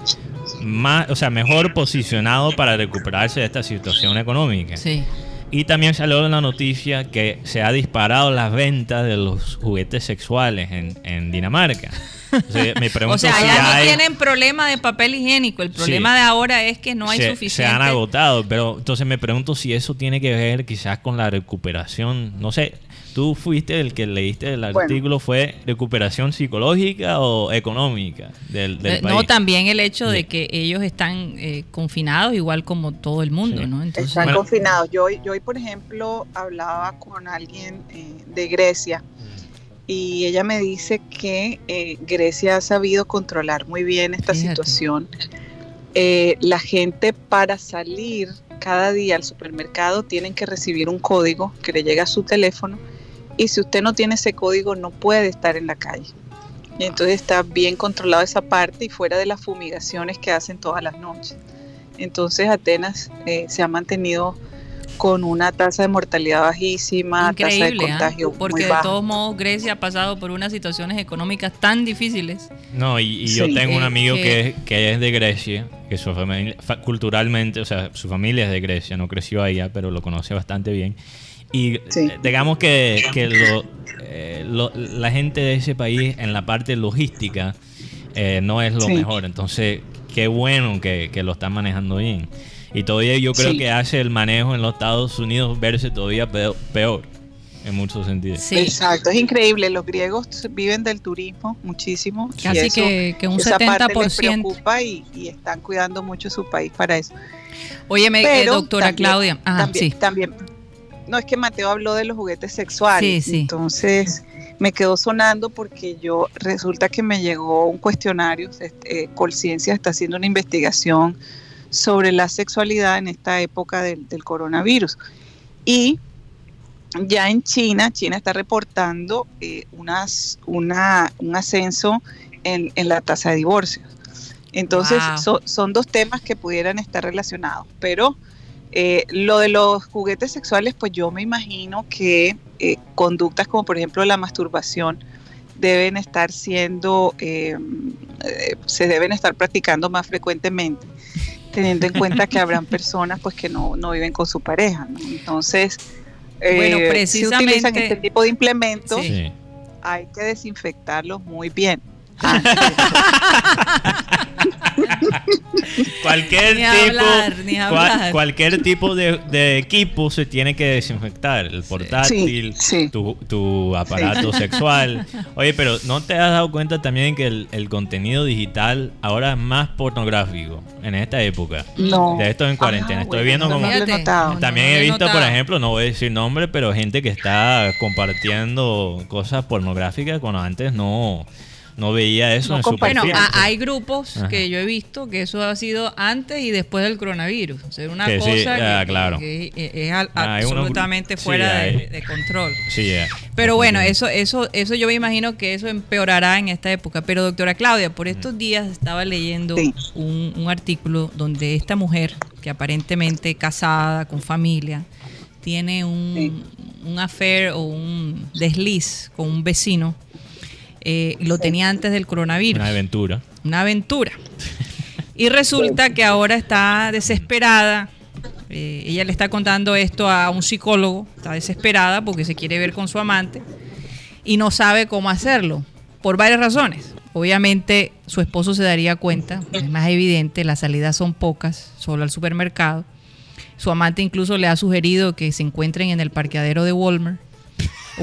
más, o sea, mejor posicionado para recuperarse de esta situación económica. Sí. Y también salió en la noticia que se ha disparado las ventas de los juguetes sexuales en, en Dinamarca. Entonces, me pregunto O sea, si ya no hay- tienen problema de papel higiénico. El problema Sí. de ahora es que no hay se, suficiente. se han agotado, pero entonces me pregunto si eso tiene que ver quizás con la recuperación. No sé, tú fuiste el que leíste el Bueno. artículo, ¿fue recuperación psicológica o económica del, del Eh, país? No, también el hecho de que ellos están eh, confinados igual como todo el mundo, Sí. ¿no? Entonces, Están Bueno. confinados. Yo, hoy- yo hoy, por ejemplo, hablaba con alguien eh, de Grecia y ella me dice que eh, Grecia ha sabido controlar muy bien esta Fíjate. situación. Eh, la gente para salir cada día al supermercado tienen que recibir un código que le llega a su teléfono y si usted no tiene ese código no puede estar en la calle. Y entonces está bien controlada esa parte y fuera de las fumigaciones que hacen todas las noches. Entonces Atenas eh, se ha mantenido con una tasa de mortalidad bajísima, tasa de ¿ah? contagio porque muy de baja. todos modos Grecia ha pasado por unas situaciones económicas tan difíciles. No, y, y yo Sí. tengo un Eh, amigo que- que, es- que es de Grecia, que su familia, fa- culturalmente, o sea, su familia es de Grecia, no creció allá, pero lo conoce bastante bien. Y Sí. eh, digamos que, que lo- eh, lo- la gente de ese país en la parte logística eh, no es lo Sí. mejor. Entonces, qué bueno que, que lo están manejando bien. Y todavía yo creo Sí. que hace el manejo en los Estados Unidos verse todavía peor, peor en muchos sentidos. Sí. Exacto, es increíble. Los griegos viven del turismo muchísimo. y Casi eso- que, que un esa parte les 70%. preocupa y, y están cuidando mucho su país para eso. Óyeme, eh, Pero doctora también- Claudia. Ajá, también, sí. también, no es que Mateo habló de los juguetes sexuales, Sí, sí. entonces me quedó sonando porque yo resulta que me llegó un cuestionario, este, eh, Colciencia está haciendo una investigación sobre la sexualidad en esta época del, del coronavirus y ya en China, China está reportando eh, unas, una, un ascenso en, en la tasa de divorcios. Entonces, Wow. so- son dos temas que pudieran estar relacionados, pero eh, lo de los juguetes sexuales, pues yo me imagino que eh, conductas como por ejemplo la masturbación deben estar siendo, se deben estar practicando más frecuentemente, teniendo en cuenta que habrán personas pues que no, no viven con su pareja. ¿no? Entonces, Bueno, eh, si utilizan este tipo de implementos, Sí. Hay que desinfectarlos muy bien. Cualquier Ni tipo, hablar, ni cual- hablar. cualquier tipo de, de equipo se tiene que desinfectar. El portátil, sí. Tu, tu aparato sexual. Oye, pero ¿no te has dado cuenta también que el, el contenido digital ahora es más pornográfico en esta época? No. De esto en cuarentena. Ah, Estoy bueno, viendo no como... he notado. También no he visto, por ejemplo, no voy a decir nombre, pero gente que está compartiendo cosas pornográficas cuando antes no, no veía eso No en su Bueno, perfil. hay grupos Ajá. que yo he visto que eso ha sido antes y después del coronavirus. O sea, una Que sí, cosa ah, que, claro. que- que es al- Ah, absolutamente sí, fuera de, control. Sí, ya. Pero bueno, eso, eso, eso yo me imagino que eso empeorará en esta época. Pero doctora Claudia, por estos días estaba leyendo Sí. un, un artículo donde esta mujer, que aparentemente casada, con familia, tiene un, un affair o un desliz con un vecino, eh, lo tenía antes del coronavirus Una aventura. una aventura. Y resulta que ahora está desesperada. eh, ella le está contando esto a un psicólogo. Está desesperada porque se quiere ver con su amante y no sabe cómo hacerlo. Por varias razones. Obviamente su esposo se daría cuenta, es más evidente, las salidas son pocas, solo al supermercado. Su amante incluso le ha sugerido que se encuentren en el parqueadero de Walmart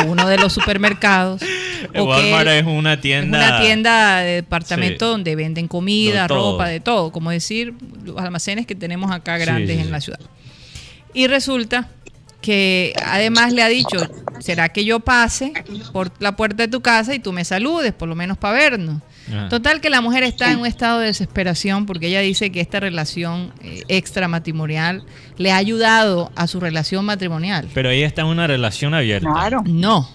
uno de los supermercados. O Walmart es una tienda. una tienda de departamento Sí. donde venden comida, De ropa, de todo. Como decir, los almacenes que tenemos acá grandes sí, en la ciudad. Y resulta que además le ha dicho, ¿será que yo pase por la puerta de tu casa y tú me saludes, por lo menos para vernos? Ajá. Total que la mujer está en un estado de desesperación porque ella dice que esta relación eh, extramatrimonial le ha ayudado a su relación matrimonial. Pero ella está en una relación abierta. Claro. No,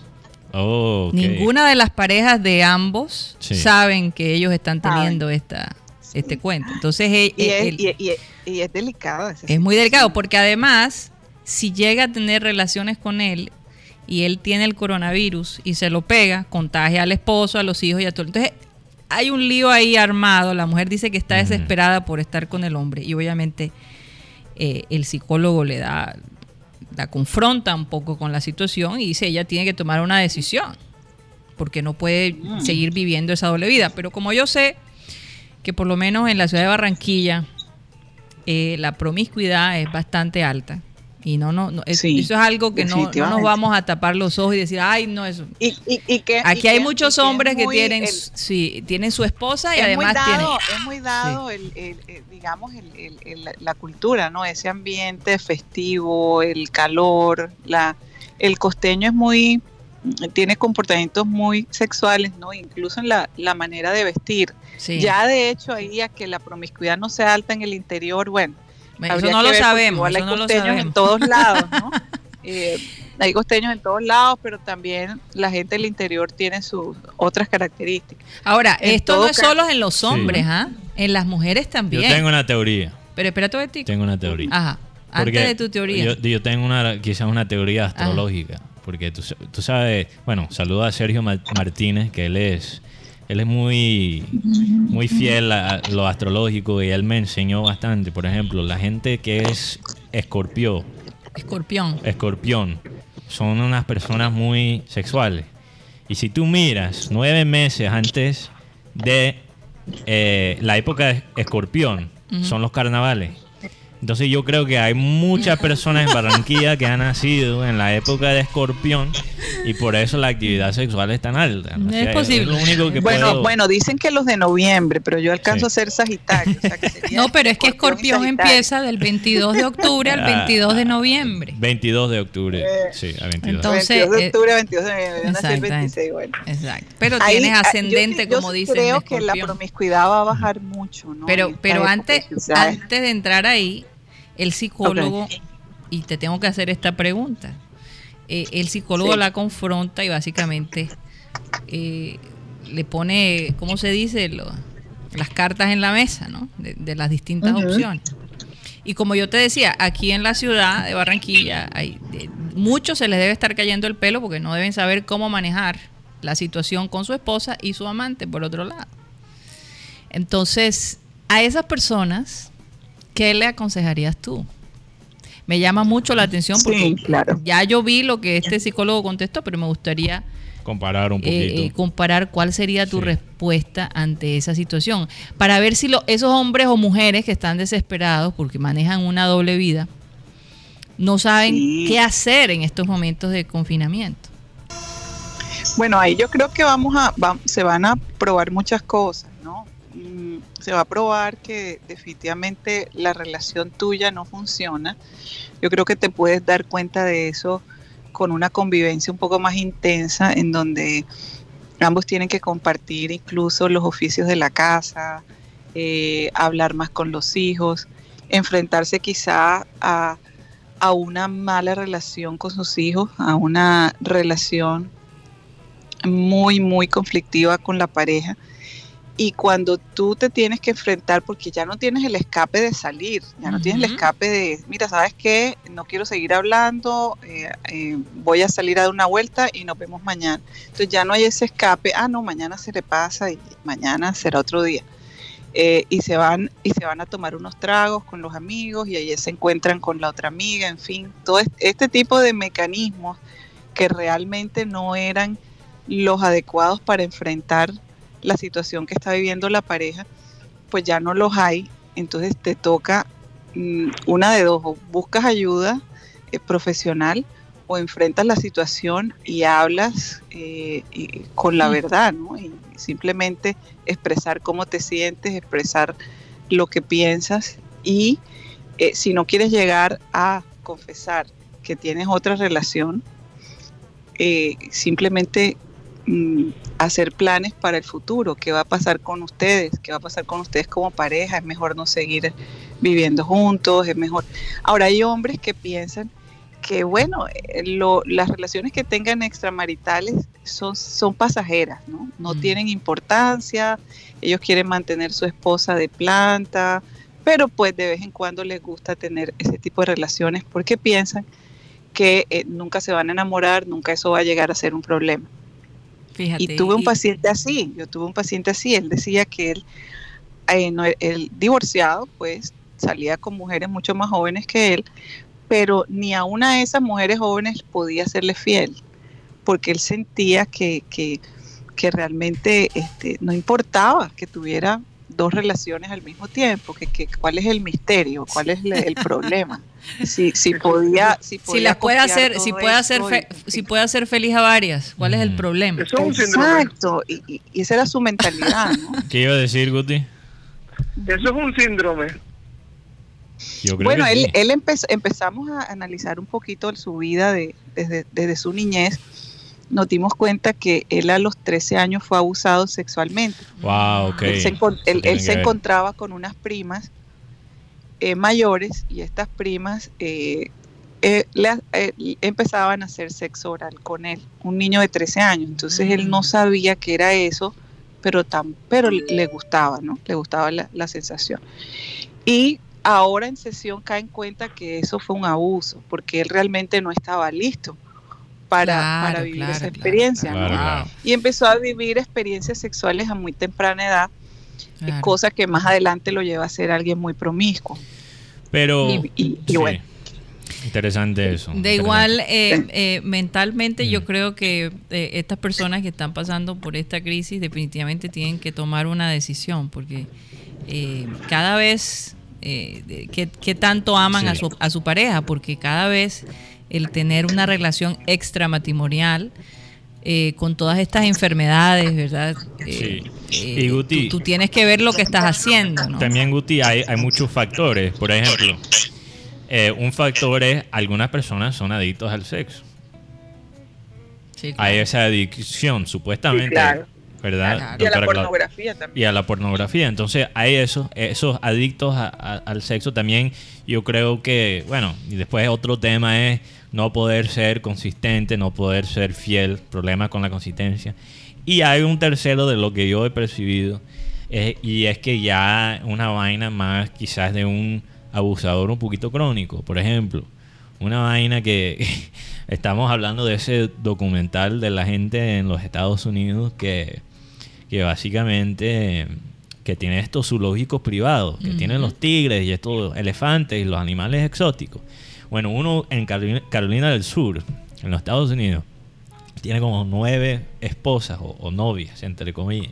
Oh. Ninguna de las parejas de ambos Sí. saben que ellos están teniendo esta, este cuento. Entonces e- Y e- es, el- y, y- y es delicado. es muy delicado porque además, si llega a tener relaciones con él y él tiene el coronavirus y se lo pega, contagia al esposo, a los hijos y a todo. Entonces hay un lío ahí armado. La mujer dice que está desesperada por estar con el hombre y obviamente eh, el psicólogo le da la confronta un poco con la situación y dice ella tiene que tomar una decisión porque no puede Mm. seguir viviendo esa doble vida. Pero como yo sé que por lo menos en la ciudad de Barranquilla eh, la promiscuidad es bastante alta y no, no, no es- Sí, eso es algo que no, no nos vamos a tapar los ojos y decir, ay, no, eso. Y, y- y que- Aquí hay muchos hombres que muy- tienen, el- sí, tienen su esposa y es además muy dado, tienen... es muy dado el, el- el, digamos la cultura no ese ambiente festivo el calor la el costeño es muy tiene comportamientos muy sexuales no incluso en la, la manera de vestir. Sí. ya de hecho ahí a que la promiscuidad no sea alta en el interior bueno Eso no que lo ver, sabemos, igual eso hay no lo costeños en todos lados no Eh, hay costeños en todos lados pero también la gente del interior tiene sus otras características Ahora, en esto no es caso- solo en los hombres, ¿ah? En las mujeres Yo también. tengo una teoría. Pero espérate un. Tengo una teoría. Ajá. Antes Porque de tu teoría. Yo, yo tengo una, quizás una teoría astrológica. Porque tú, tú sabes, bueno, saluda a Sergio Ma- Martínez, que él es, él es muy, muy fiel a, lo astrológico y él me enseñó bastante. Por ejemplo, la gente que es escorpio, Escorpión. escorpión, son unas personas muy sexuales. Y si tú miras nueve meses antes de eh, la época de escorpión son los carnavales. Entonces yo creo que hay muchas personas en Barranquilla que han nacido en la época de escorpión y por eso la actividad sexual es tan alta. Es posible. lo único que Bueno, puedo- bueno, dicen que los de noviembre, pero yo alcanzo Sí. a ser Sagitario. o sea que sería No, pero es que Escorpión empieza del 22 de octubre al Ah. 22 de noviembre. 22 de octubre. Sí, a 22. Entonces, 22 de eh, octubre, 22 de noviembre, yo el exactamente. 26, bueno. Exacto. Pero Ahí, tienes ah, yo ascendente, sí- yo como dicen. Creo que la promiscuidad va a bajar mucho, ¿no? Pero, pero antes, o sea, antes de entrar ahí, el psicólogo, y te tengo que hacer esta pregunta, eh, el psicólogo Sí. la confronta y básicamente eh, le pone, ¿cómo se dice? Lo- las cartas en la mesa, ¿no? De, de las distintas opciones. Y como yo te decía, aquí en la ciudad de Barranquilla, hay, de- muchos se les debe estar cayendo el pelo porque no deben saber cómo manejar la situación con su esposa y su amante, por otro lado. Entonces, a esas personas, ¿qué le aconsejarías tú? Me llama mucho la atención porque Sí, claro. ya yo vi lo que este psicólogo contestó, pero me gustaría Comparar un eh, poquito. eh, comparar cuál sería tu Sí. respuesta ante esa situación, para ver si lo- esos hombres o mujeres que están desesperados porque manejan una doble vida, no saben Sí. qué hacer en estos momentos de confinamiento. Bueno, ahí yo creo que vamos a, va- se van a probar muchas cosas, Mm, Se va a probar que definitivamente la relación tuya no funciona. Yo creo que te puedes dar cuenta de eso con una convivencia un poco más intensa, en donde ambos tienen que compartir incluso los oficios de la casa, eh, hablar más con los hijos, enfrentarse quizá a, a una mala relación con sus hijos, a una relación muy, muy conflictiva con la pareja. Y cuando tú te tienes que enfrentar, porque ya no tienes el escape de salir, ya no tienes el escape de, mira, ¿sabes qué? No quiero seguir hablando, eh, eh, voy a salir a dar una vuelta y nos vemos mañana. Entonces ya no hay ese escape, ah, no, mañana se le pasa y mañana será otro día. Eh, y se van y se van a tomar unos tragos con los amigos y ahí se encuentran con la otra amiga, en fin, todo est- este tipo de mecanismos que realmente no eran los adecuados para enfrentar la situación que está viviendo la pareja, pues ya no los hay. Entonces te toca mm, una de dos, o buscas ayuda eh, profesional o enfrentas la situación y hablas eh, y- con la verdad, ¿no? Y simplemente expresar cómo te sientes, expresar lo que piensas y eh, si no quieres llegar a confesar que tienes otra relación, eh, simplemente mm, hacer planes para el futuro, qué va a pasar con ustedes, qué va a pasar con ustedes como pareja, es mejor no seguir viviendo juntos, es mejor. Ahora hay hombres que piensan que bueno, eh, lo- las relaciones que tengan extramaritales son, son pasajeras, ¿no? No Mm. tienen importancia, ellos quieren mantener su esposa de planta, pero pues de vez en cuando les gusta tener ese tipo de relaciones porque piensan que eh, nunca se van a enamorar, nunca eso va a llegar a ser un problema. Fíjate. Y tuve un paciente así, yo tuve un paciente así, él decía que él, eh, no, él divorciado, pues salía con mujeres mucho más jóvenes que él, pero ni a una de esas mujeres jóvenes podía serle fiel, porque él sentía que, que, que realmente este, no importaba que tuviera dos relaciones al mismo tiempo, que, que cuál es el misterio, cuál es el problema. Si, si podía, si, si podía las puede hacer, si puede hacer, esto fe- y- si puede hacer feliz a varias, ¿cuál es el Mm. problema? Eso es un síndrome. Exacto, y, y- y esa era su mentalidad, ¿no? ¿Qué iba a decir, Guti? Eso es un síndrome. Yo creo Bueno, que él, sí. él empezó, empezamos a analizar un poquito su vida de, desde, desde su niñez. Nos dimos cuenta que él a los 13 años fue abusado sexualmente. Wow, ok. Él se, encon- él- Tiene él que se ver. encontraba con unas primas eh, mayores y estas primas eh, eh, le- eh, empezaban a hacer sexo oral con él, un niño de 13 años. Entonces él no Mm. sabía que era eso, pero, tan, pero le gustaba, ¿no? Le gustaba la, la sensación. Y ahora en sesión cae en cuenta que eso fue un abuso, porque él realmente no estaba listo para, Claro, para vivir claro, esa experiencia. claro. ¿no? claro. Y empezó a vivir experiencias sexuales a muy temprana edad, Claro. cosa que más adelante lo lleva a ser alguien muy promiscuo. Pero. Y- y- y sí. bueno. Interesante eso. De igual, eh, eh, mentalmente yo mm. creo que eh, estas personas que están pasando por esta crisis definitivamente tienen que tomar una decisión, porque cada vez que, tanto aman a, su, a su pareja, porque cada vez el tener una relación extramatrimonial con todas estas enfermedades, ¿verdad? sí. y Guti, tú, tienes que ver lo que estás haciendo. También, Guti, hay, hay muchos factores. Por ejemplo, eh, un factor es, algunas personas son adictos al sexo. Hay esa adicción, supuestamente. ¿Verdad? Y a la pornografía también. Y a la pornografía. Entonces, hay esos, esos adictos al sexo también. Yo creo que, bueno, y después otro tema es no poder ser consistente, no poder ser fiel, problemas con la consistencia. Y hay un tercero de lo que yo he percibido, y es que ya una vaina más quizás de un abusador un poquito crónico. Por ejemplo, una vaina que estamos hablando de ese documental de la gente en los Estados Unidos que, que básicamente que tiene estos zoológicos privados, que tienen los tigres y estos elefantes y los animales exóticos. Bueno, uno en Carolina, del Sur, en los Estados Unidos, tiene como nueve esposas o, o novias, entre comillas.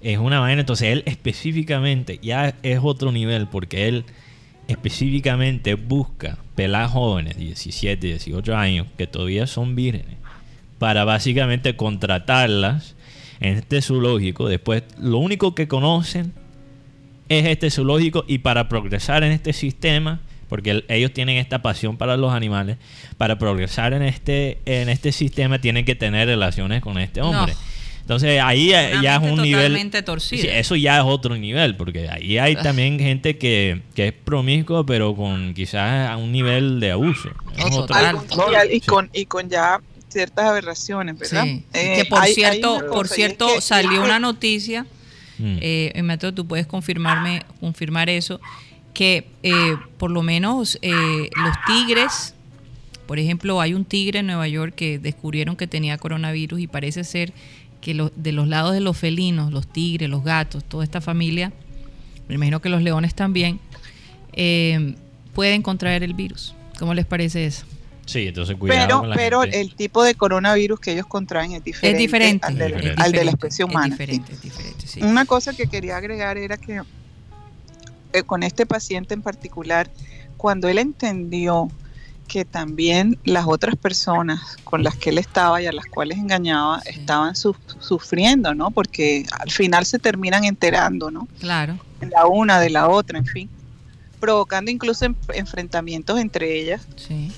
Es una vaina, entonces él específicamente ya es otro nivel porque él específicamente busca peladas jóvenes, 17, 18 años, que todavía son vírgenes, para básicamente contratarlas en este zoológico. Después, lo único que conocen es este zoológico y para progresar en este sistema, porque ellos tienen esta pasión para los animales, para progresar en este, en este sistema tienen que tener relaciones con este hombre. Entonces ahí ya es un nivel... Torcido. eso ya es otro nivel, porque ahí hay ah. también gente que, es promiscua, pero con quizás a un nivel de abuso. y, con, y con ya ciertas aberraciones, ¿verdad? Sí. Eh, que por cierto, por cierto salió una noticia, mm. eh, Mateo, tú puedes confirmarme, confirmar eso, que eh, por lo menos eh, los tigres, por ejemplo, hay un tigre en Nueva York que descubrieron que tenía coronavirus y parece ser que de los lados de los felinos, los tigres, los gatos, toda esta familia, me imagino que los leones también, eh, pueden contraer el virus. ¿Cómo les parece eso? Sí, entonces cuidado. Pero, pero el tipo de coronavirus que ellos contraen es diferente, es diferente al, de, la especie humana. Es diferente, es diferente, sí. Una cosa que quería agregar era que eh, con este paciente en particular, cuando él entendió que también las otras personas con las que él estaba y a las cuales engañaba estaban sufriendo, ¿no? Porque al final se terminan enterando, ¿no? Claro. La una de la otra, en fin. Provocando incluso enfrentamientos entre ellas,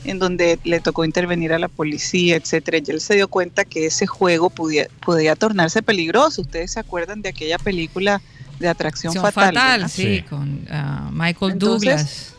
en donde le tocó intervenir a la policía, etcétera. Y él se dio cuenta que ese juego podía, podía tornarse peligroso. Ustedes se acuerdan de aquella película de atracción fatal. sí, con ah, Michael Douglas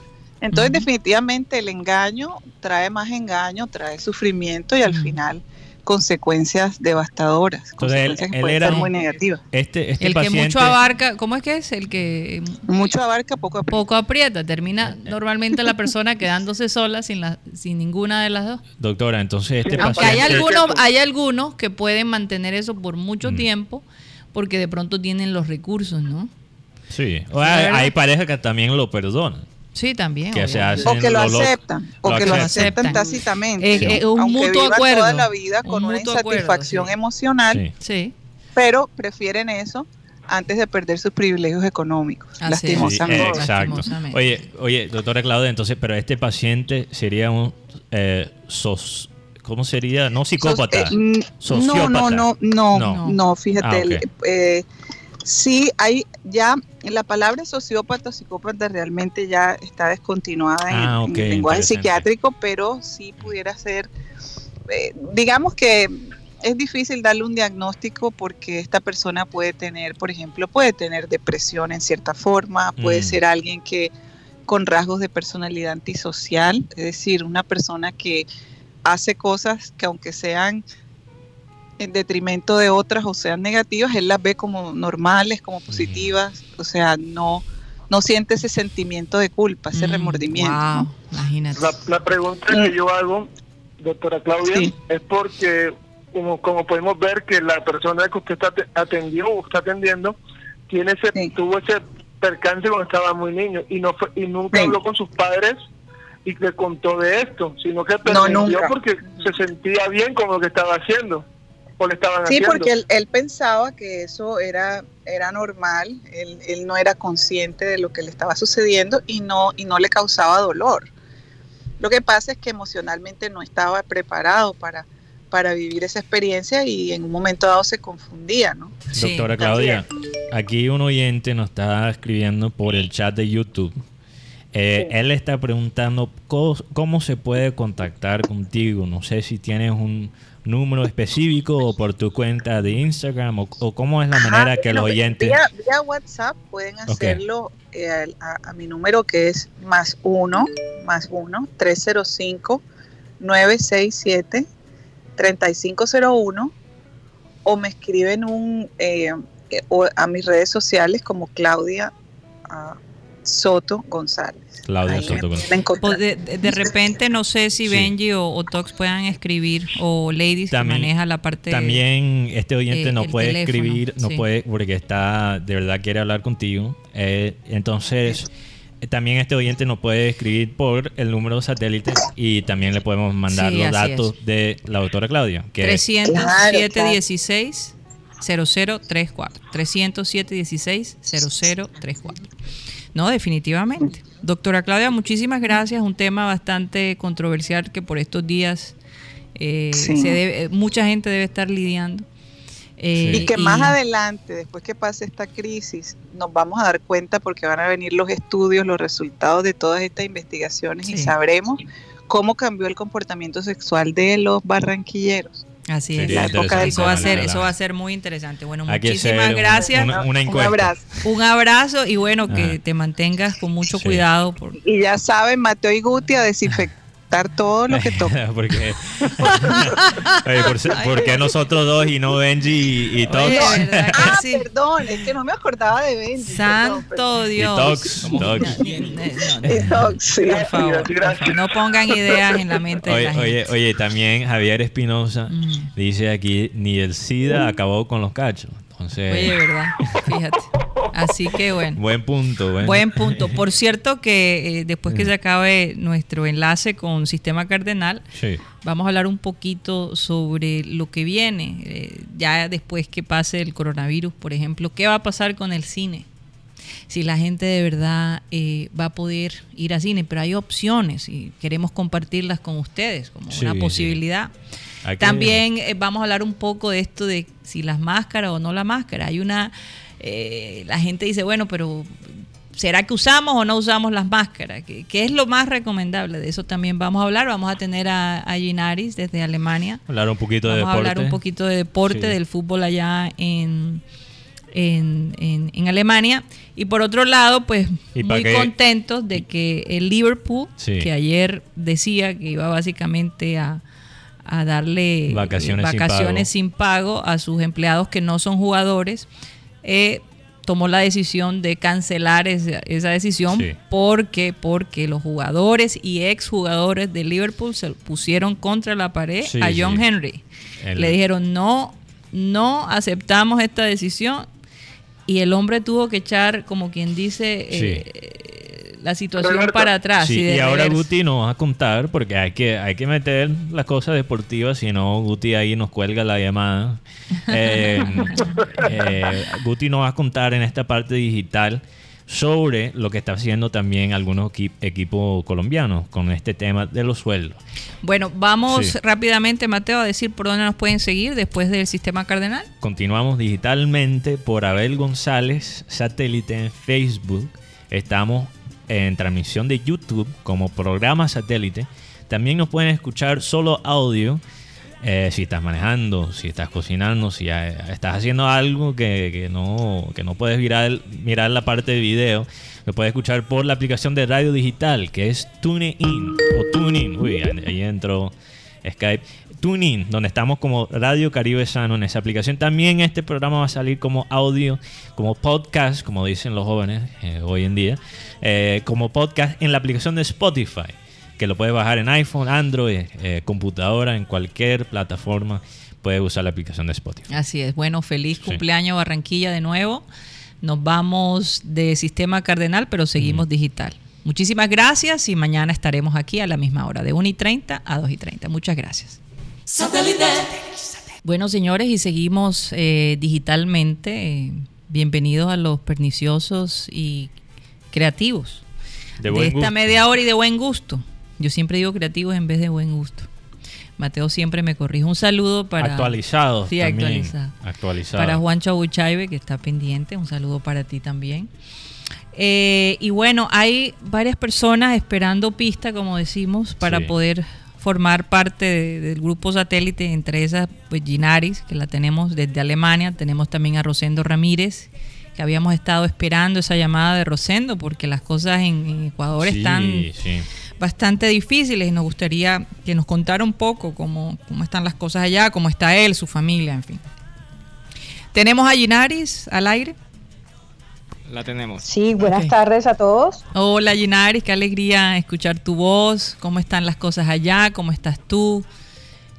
entonces, definitivamente el engaño trae más engaño, trae sufrimiento y al final consecuencias devastadoras, consecuencias que pueden ser muy negativas. Este, este el que mucho abarca, ¿cómo es que es? El que mucho abarca, poco aprieta. Poco aprieta, termina normalmente la persona quedándose sola sin la, sin ninguna de las dos. Doctora, entonces este Aunque hay algunos, hay algunos que pueden mantener eso por mucho mm. tiempo porque de pronto tienen los recursos, ¿no? Sí, hay, hay parejas que también lo perdonan. Sí, también. o que lo, aceptan, o que lo aceptan tácitamente. Es, un mutuo acuerdo. toda la vida con una insatisfacción emocional, sí. pero prefieren eso antes de perder sus privilegios económicos, lastimosamente. exacto. Oye, oye, doctora Claudia, entonces, pero este paciente sería un eh, sos, ¿cómo sería? No psicópata, eh, no, no, no, no, no, fíjate, ah, eh, Sí, hay ya la palabra sociópata o psicópata realmente ya está descontinuada en, ah, el lenguaje psiquiátrico, pero sí pudiera ser, eh, digamos que es difícil darle un diagnóstico porque esta persona puede tener, por ejemplo, puede tener depresión en cierta forma, puede mm. ser alguien que con rasgos de personalidad antisocial, es decir, una persona que hace cosas que aunque sean en detrimento de otras o sean negativas, él las ve como normales, como positivas, o sea, no, no siente ese sentimiento de culpa, ese mm, remordimiento. La, pregunta que yo hago, doctora Claudia, es porque como, como podemos ver que la persona que usted está atendió o está atendiendo tiene ese, tuvo ese percance cuando estaba muy niño y no fue, y nunca habló con sus padres y le contó de esto, sino que No, permitió nunca. porque se sentía bien con lo que estaba haciendo o le estaban Sí, haciendo. porque él, él pensaba que eso era, era normal, él, él no era consciente de lo que le estaba sucediendo y no, y no le causaba dolor. Lo que pasa es que emocionalmente no estaba preparado para, para vivir esa experiencia y en un momento dado se confundía, ¿no? Sí, Doctora Claudia, aquí un oyente nos está escribiendo por el chat de YouTube. Eh, Él está preguntando cómo, cómo se puede contactar contigo. No sé si tienes un número específico o por tu cuenta de Instagram o, o cómo es la manera Ajá, que los oyentes... Vía, vía WhatsApp pueden hacerlo eh, a, a mi número que es más uno, más uno, 305 967 3501 o me escriben un eh, eh, o a mis redes sociales como Claudia ah, Soto González. Claudia Ahí Soto González. Po- De, de- de repente, no sé si Sí. Benji o, o Tox puedan escribir, o Ladies También- que maneja la parte. También este oyente eh, no puede teléfono, escribir, no sí. puede, porque está, de verdad quiere hablar contigo. Eh, entonces, eh, también este oyente no puede escribir por el número satélite y también le podemos mandar Sí, los datos de la doctora Claudia. Que 307 Claro, 16 0034. 307 16 0034. No, definitivamente. Doctora Claudia, muchísimas gracias. Un tema bastante controversial que por estos días eh, Sí. se debe- eh, mucha gente debe estar lidiando. Eh, Sí. Y que más adelante, después que pase esta crisis, nos vamos a dar cuenta porque van a venir los estudios, los resultados de todas estas investigaciones y sabremos cómo cambió el comportamiento sexual de los barranquilleros. Así es. Sería La época del Eso va a ser, eso va a ser muy interesante. Bueno, muchísimas hacer un- gracias. Una, Un encuesta. abrazo. Un abrazo y bueno, que Ajá. te mantengas con mucho Sí. cuidado. Por... Y ya saben, Mateo y Guti a desinfectar todo lo que toca. porque, por, ser- ¿por qué nosotros dos y no Benji y, y Tox? Oye, ¿verdad que Ah, sí? perdón, es que no me acordaba de Benji. Santo Dios. Tox, Tox. Y Tox, favor, no pongan ideas en la mente de Oye, la oye, gente. oye, también Javier Espinosa Mm. dice aquí, ni el SIDA acabó con los cachos. Entonces, Oye, verdad, fíjate. Así que bueno. buen punto. Buen, Buen punto. Por cierto que eh, después que se acabe nuestro enlace con Sistema Cardenal, Sí. vamos a hablar un poquito sobre lo que viene, eh, ya después que pase el coronavirus, por ejemplo, qué va a pasar con el cine. Si la gente de verdad eh, va a poder ir al cine, pero hay opciones y queremos compartirlas con ustedes como Sí, una posibilidad. También eh, vamos a hablar un poco de esto de si las máscaras o no la máscara. Hay una, eh, la gente dice, bueno, pero ¿será que usamos o no usamos las máscaras? ¿Qué, qué es lo más recomendable? De eso también vamos a hablar. Vamos a tener a, a Ginaris desde Alemania. Hablar un poquito de Vamos a deporte. hablar un poquito de deporte, Sí. del fútbol allá en, en, en- en Alemania. Y por otro lado, pues muy contentos de que el Liverpool, Sí. que ayer decía que iba básicamente a, a darle eh, Vacaciones sin vacaciones pago. sin pago a sus empleados que no son jugadores, eh, tomó la decisión de cancelar esa, esa decisión Sí. porque porque los jugadores y exjugadores de Liverpool se pusieron contra la pared Sí, a John. Henry. El- Le dijeron, no, no aceptamos esta decisión. Y el hombre tuvo que echar, como quien dice, eh, la situación para atrás. Sí, y ahora. Guti nos va a contar, porque hay que, hay que meter las cosas deportivas, si no Guti ahí nos cuelga la llamada. Eh, eh, Guti nos va a contar en esta parte digital sobre lo que está haciendo también algunos equi- equipos colombianos con este tema de los sueldos. Bueno, vamos Sí. rápidamente, Mateo, a decir por dónde nos pueden seguir después del sistema cardenal. Continuamos digitalmente por Abel González, satélite en Facebook. Estamos en transmisión de YouTube como programa satélite. También nos pueden escuchar solo audio eh, si estás manejando, si estás cocinando, si estás haciendo algo que, no, que no puedes mirar, mirar la parte de video. Lo puedes escuchar por la aplicación de radio digital que es TuneIn o TuneIn. Uy, ahí ahí entró Skype. TuneIn, donde estamos como Radio Caribe Sano en esa aplicación. También este programa va a salir como audio, como podcast, como dicen los jóvenes eh, hoy en día, eh, como podcast en la aplicación de Spotify, que lo puedes bajar en iPhone, Android, eh, computadora, en cualquier plataforma. Puedes usar la aplicación de Spotify. Así es. Bueno, feliz Sí. cumpleaños Barranquilla de nuevo. Nos vamos de sistema cardenal, pero seguimos digital. Muchísimas gracias y mañana estaremos aquí a la misma hora, de 1 y 30 a 2 y 30. Muchas gracias. Bueno, señores, y seguimos eh, digitalmente. bienvenidos a los perniciosos y creativos de, esta media hora y de buen gusto. Yo siempre digo creativos en vez de buen gusto. Mateo siempre me corrige. Un saludo para. Actualizado. Sí, actualizado. Para Juan Chabuchaibe, que está pendiente. Un saludo para ti también. Eh, y bueno, hay varias personas esperando pista, como decimos, para poder formar parte del grupo satélite, entre esas, pues Ginaris, que la tenemos desde Alemania. Tenemos también a Rosendo Ramírez, que habíamos estado esperando esa llamada de Rosendo, porque las cosas en, Ecuador están bastante difíciles y nos gustaría que nos contara un poco cómo, cómo están las cosas allá, cómo está él, su familia, en fin. ¿Tenemos a Ginaris al aire? La tenemos. Sí, buenas tardes a todos. Hola Ginaris, qué alegría escuchar tu voz. ¿Cómo están las cosas allá? ¿Cómo estás tú?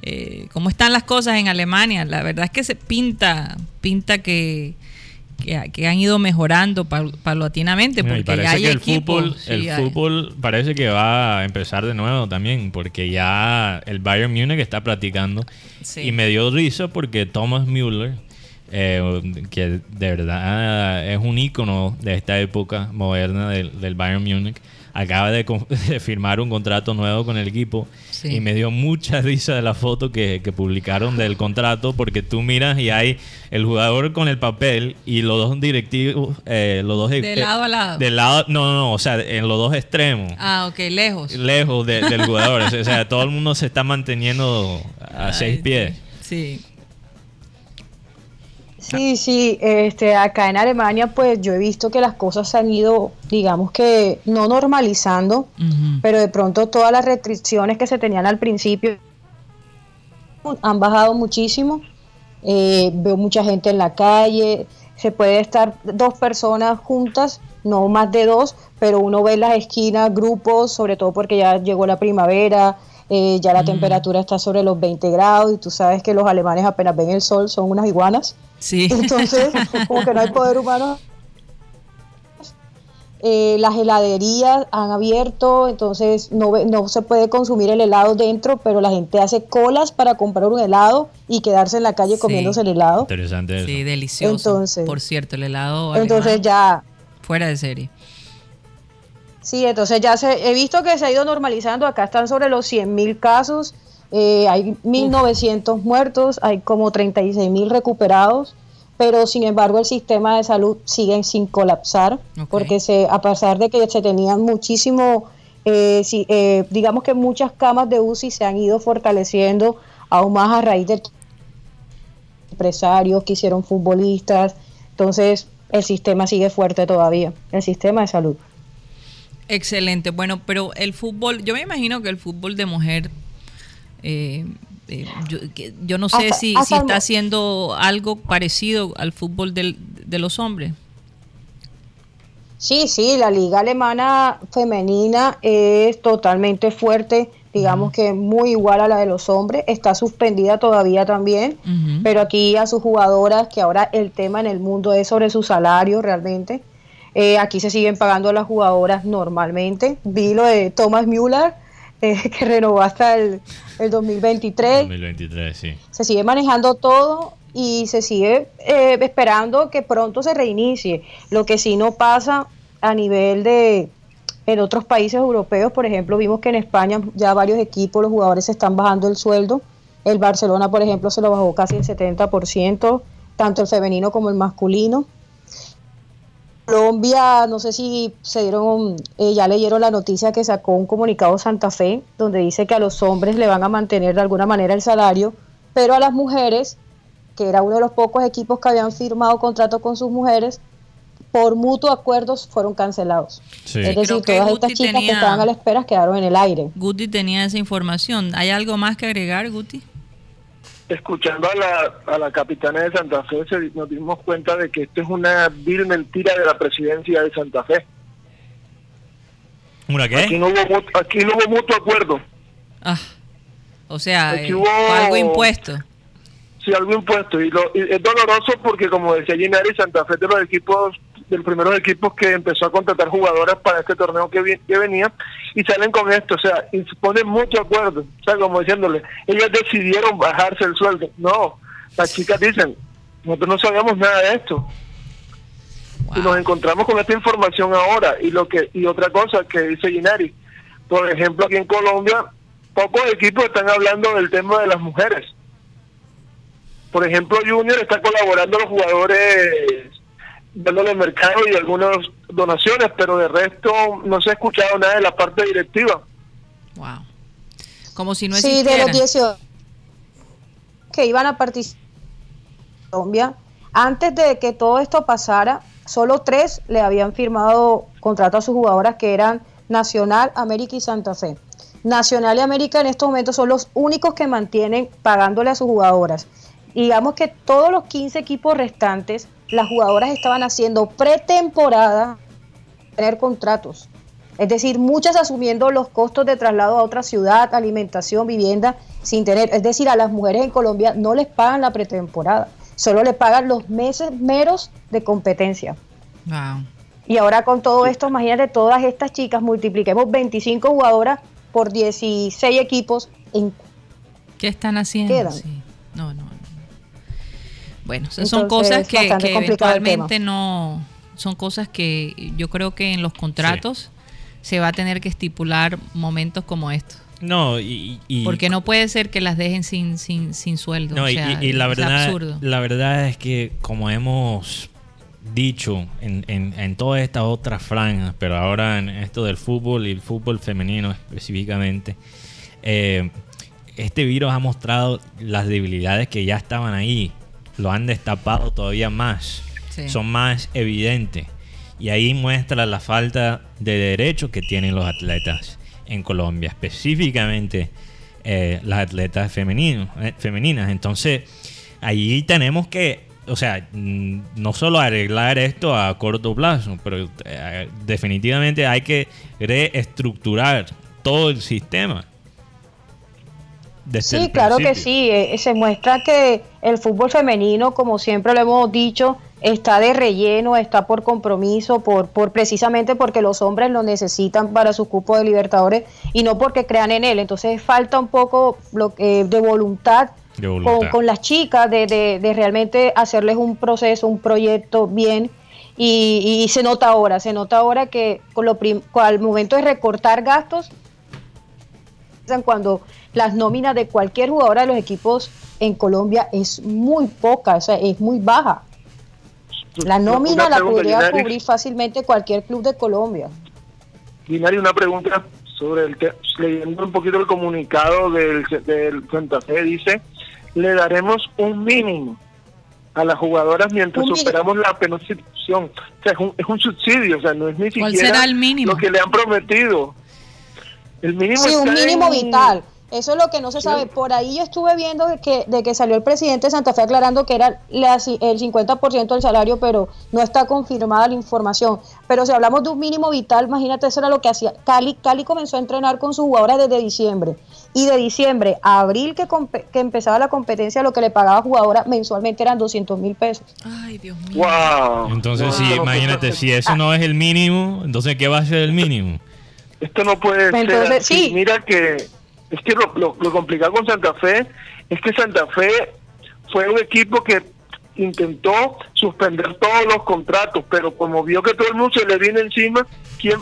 Eh, ¿Cómo están las cosas en Alemania? La verdad es que se pinta, pinta que, que, han ido mejorando paulatinamente porque parece que el fútbol, el fútbol parece que va a empezar de nuevo también porque ya el Bayern Múnich está practicando. Y me dio risa porque Thomas Müller eh, que de verdad es un icono de esta época moderna del, del Bayern Múnich acaba de, firmar un contrato nuevo con el equipo y me dio mucha risa de la foto que, publicaron del contrato porque tú miras y hay el jugador con el papel y los dos directivos, eh, los dos... De lado a lado. De lado, no, no, no, o sea, en los dos extremos. Ah, ok, lejos. Lejos del jugador, o sea, todo el mundo se está manteniendo a seis pies. Sí. Sí, sí, este, acá en Alemania pues yo he visto que las cosas se han ido, digamos que no normalizando, pero de pronto todas las restricciones que se tenían al principio han bajado muchísimo. Eh, veo mucha gente en la calle, se puede estar dos personas juntas, no más de dos, pero uno ve en las esquinas grupos, sobre todo porque ya llegó la primavera, eh, ya la temperatura está sobre los 20 grados y tú sabes que los alemanes apenas ven el sol son unas iguanas. Sí. Entonces, como que no hay poder humano. Eh, las heladerías han abierto, entonces no, no se puede consumir el helado dentro, pero la gente hace colas para comprar un helado y quedarse en la calle comiéndose el helado. Interesante eso. Sí, delicioso. Entonces, Por cierto, el helado. Entonces ya. Fuera de serie. Sí, entonces ya se, he visto que se ha ido normalizando. Acá están sobre los 100.000 casos eh, hay 1.900 muertos, hay como 36.000 recuperados, pero sin embargo el sistema de salud sigue sin colapsar, porque se, a pesar de que se tenían muchísimo, eh, eh, digamos que muchas camas de UCI se han ido fortaleciendo aún más a raíz de empresarios que hicieron futbolistas, entonces el sistema sigue fuerte todavía, el sistema de salud. Excelente, bueno, pero el fútbol, yo me imagino que el fútbol de mujer eh, eh, yo, no sé si, si está haciendo algo parecido al fútbol de los hombres. Sí, sí, la liga alemana femenina es totalmente fuerte, digamos que muy igual a la de los hombres, está suspendida todavía también, pero aquí a sus jugadoras, que ahora el tema en el mundo es sobre su salario realmente, eh, aquí se siguen pagando las jugadoras normalmente. Vi lo de Thomas Müller, que renovó hasta el, el 2023. 2023, sí. Se sigue manejando todo y se sigue eh, esperando que pronto se reinicie. Lo que sí no pasa a nivel de en otros países europeos, por ejemplo, vimos que en España ya varios equipos, los jugadores se están bajando el sueldo. El Barcelona, por ejemplo, se lo bajó casi el 70%, tanto el femenino como el masculino. Colombia, no sé si se dieron, eh, ya leyeron la noticia que sacó un comunicado Santa Fe, donde dice que a los hombres le van a mantener de alguna manera el salario, pero a las mujeres, que era uno de los pocos equipos que habían firmado contrato con sus mujeres, por mutuo acuerdos fueron cancelados. Es decir, todas estas chicas que estaban a la espera quedaron en el aire. Guti tenía esa información. ¿Hay algo más que agregar, Guti? Escuchando a la, a la capitana de Santa Fe, nos dimos cuenta de que esto es una vil mentira de la presidencia de Santa Fe. ¿Una qué? Aquí no hubo, aquí no hubo mutuo acuerdo. Ah, o sea, eh, algo impuesto. Sí, algo impuesto. Y, lo, es doloroso porque, como decía Ginari, Santa Fe de los equipos de los primeros equipos que empezó a contratar jugadoras para este torneo que, que venía y salen con esto, o sea, y se ponen mucho acuerdo, o sea, como diciéndole, ellas decidieron bajarse el sueldo. No, las chicas dicen, nosotros no sabíamos nada de esto. Y nos encontramos con esta información ahora y lo que y otra cosa que dice Ginari, por ejemplo, aquí en Colombia pocos equipos están hablando del tema de las mujeres. Por ejemplo, Junior está colaborando los jugadores dándole mercado y algunas donaciones, pero de resto no se ha escuchado nada de la parte directiva. Wow. Como si no existiera. Sí, de los 18 que iban a participar en Colombia, antes de que todo esto pasara, solo tres le habían firmado contrato a sus jugadoras que eran Nacional, América y Santa Fe. Nacional y América en estos momentos son los únicos que mantienen pagándole a sus jugadoras. Digamos que todos los 15 equipos restantes, las jugadoras estaban haciendo pretemporada tener contratos. Es decir, muchas asumiendo los costos de traslado a otra ciudad, alimentación, vivienda, sin tener. Es decir, a las mujeres en Colombia no les pagan la pretemporada, solo les pagan los meses meros de competencia. Y ahora con todo esto, imagínate todas estas chicas, multipliquemos 25 jugadoras por 16 equipos. En ¿Qué están haciendo? No, no, Bueno, son cosas que, eventualmente no... Son cosas que yo creo que en los contratos se va a tener que estipular momentos como estos. No, y, porque no puede ser que las dejen sin sin, sin sueldo. No, y, la verdad, la verdad es que como hemos dicho en, en, todas estas otras franjas, pero ahora en esto del fútbol y el fútbol femenino específicamente, eh, este virus ha mostrado las debilidades que ya estaban ahí, lo han destapado todavía más, son más evidentes. Y ahí muestra la falta de derechos que tienen los atletas en Colombia, específicamente eh, las atletas femeninos, eh, femeninas. Entonces, ahí tenemos que o sea, mm, no solo arreglar esto a corto plazo, pero eh, definitivamente hay que reestructurar todo el sistema. Sí, claro que sí. Eh, se muestra que el fútbol femenino, como siempre lo hemos dicho, está de relleno, está por compromiso, por, por precisamente porque los hombres lo necesitan para su cupo de Libertadores y no porque crean en él. Entonces falta un poco lo, de voluntad con, las chicas, de, de, realmente hacerles un proceso, un proyecto bien. Y, se nota ahora, se nota ahora que con lo al momento de recortar gastos, cuando las nóminas de cualquier jugadora de los equipos en Colombia es muy poca, o sea, es muy baja. La nómina la podría cubrir fácilmente cualquier club de Colombia. Dinari, una pregunta sobre el que, leyendo un poquito el comunicado del, del Santa Fe, dice le daremos un mínimo a las jugadoras mientras superamos la penalización. O sea, es un, es un subsidio, o sea, no es ni siquiera el mínimo? lo que le han prometido. El mínimo sí, un mínimo vital. Eso es lo que no se sabe. Por ahí yo estuve viendo de que, de que salió el presidente de Santa Fe aclarando que era el 50% del salario, pero no está confirmada la información. Pero si hablamos de un mínimo vital, imagínate, eso era lo que hacía. Cali, Cali comenzó a entrenar con sus jugadores desde diciembre. Y de diciembre a abril, que, que empezaba la competencia, lo que le pagaba a jugadora mensualmente eran 200 mil pesos. Ay, Dios mío. Entonces, si, imagínate, si eso no es el mínimo, entonces, ¿qué va a ser el mínimo? Esto no puede ser. Sí. Mira que es que lo, complicado con Santa Fe es que Santa Fe fue un equipo que intentó suspender todos los contratos, pero como vio que todo el mundo se le viene encima, ¿quién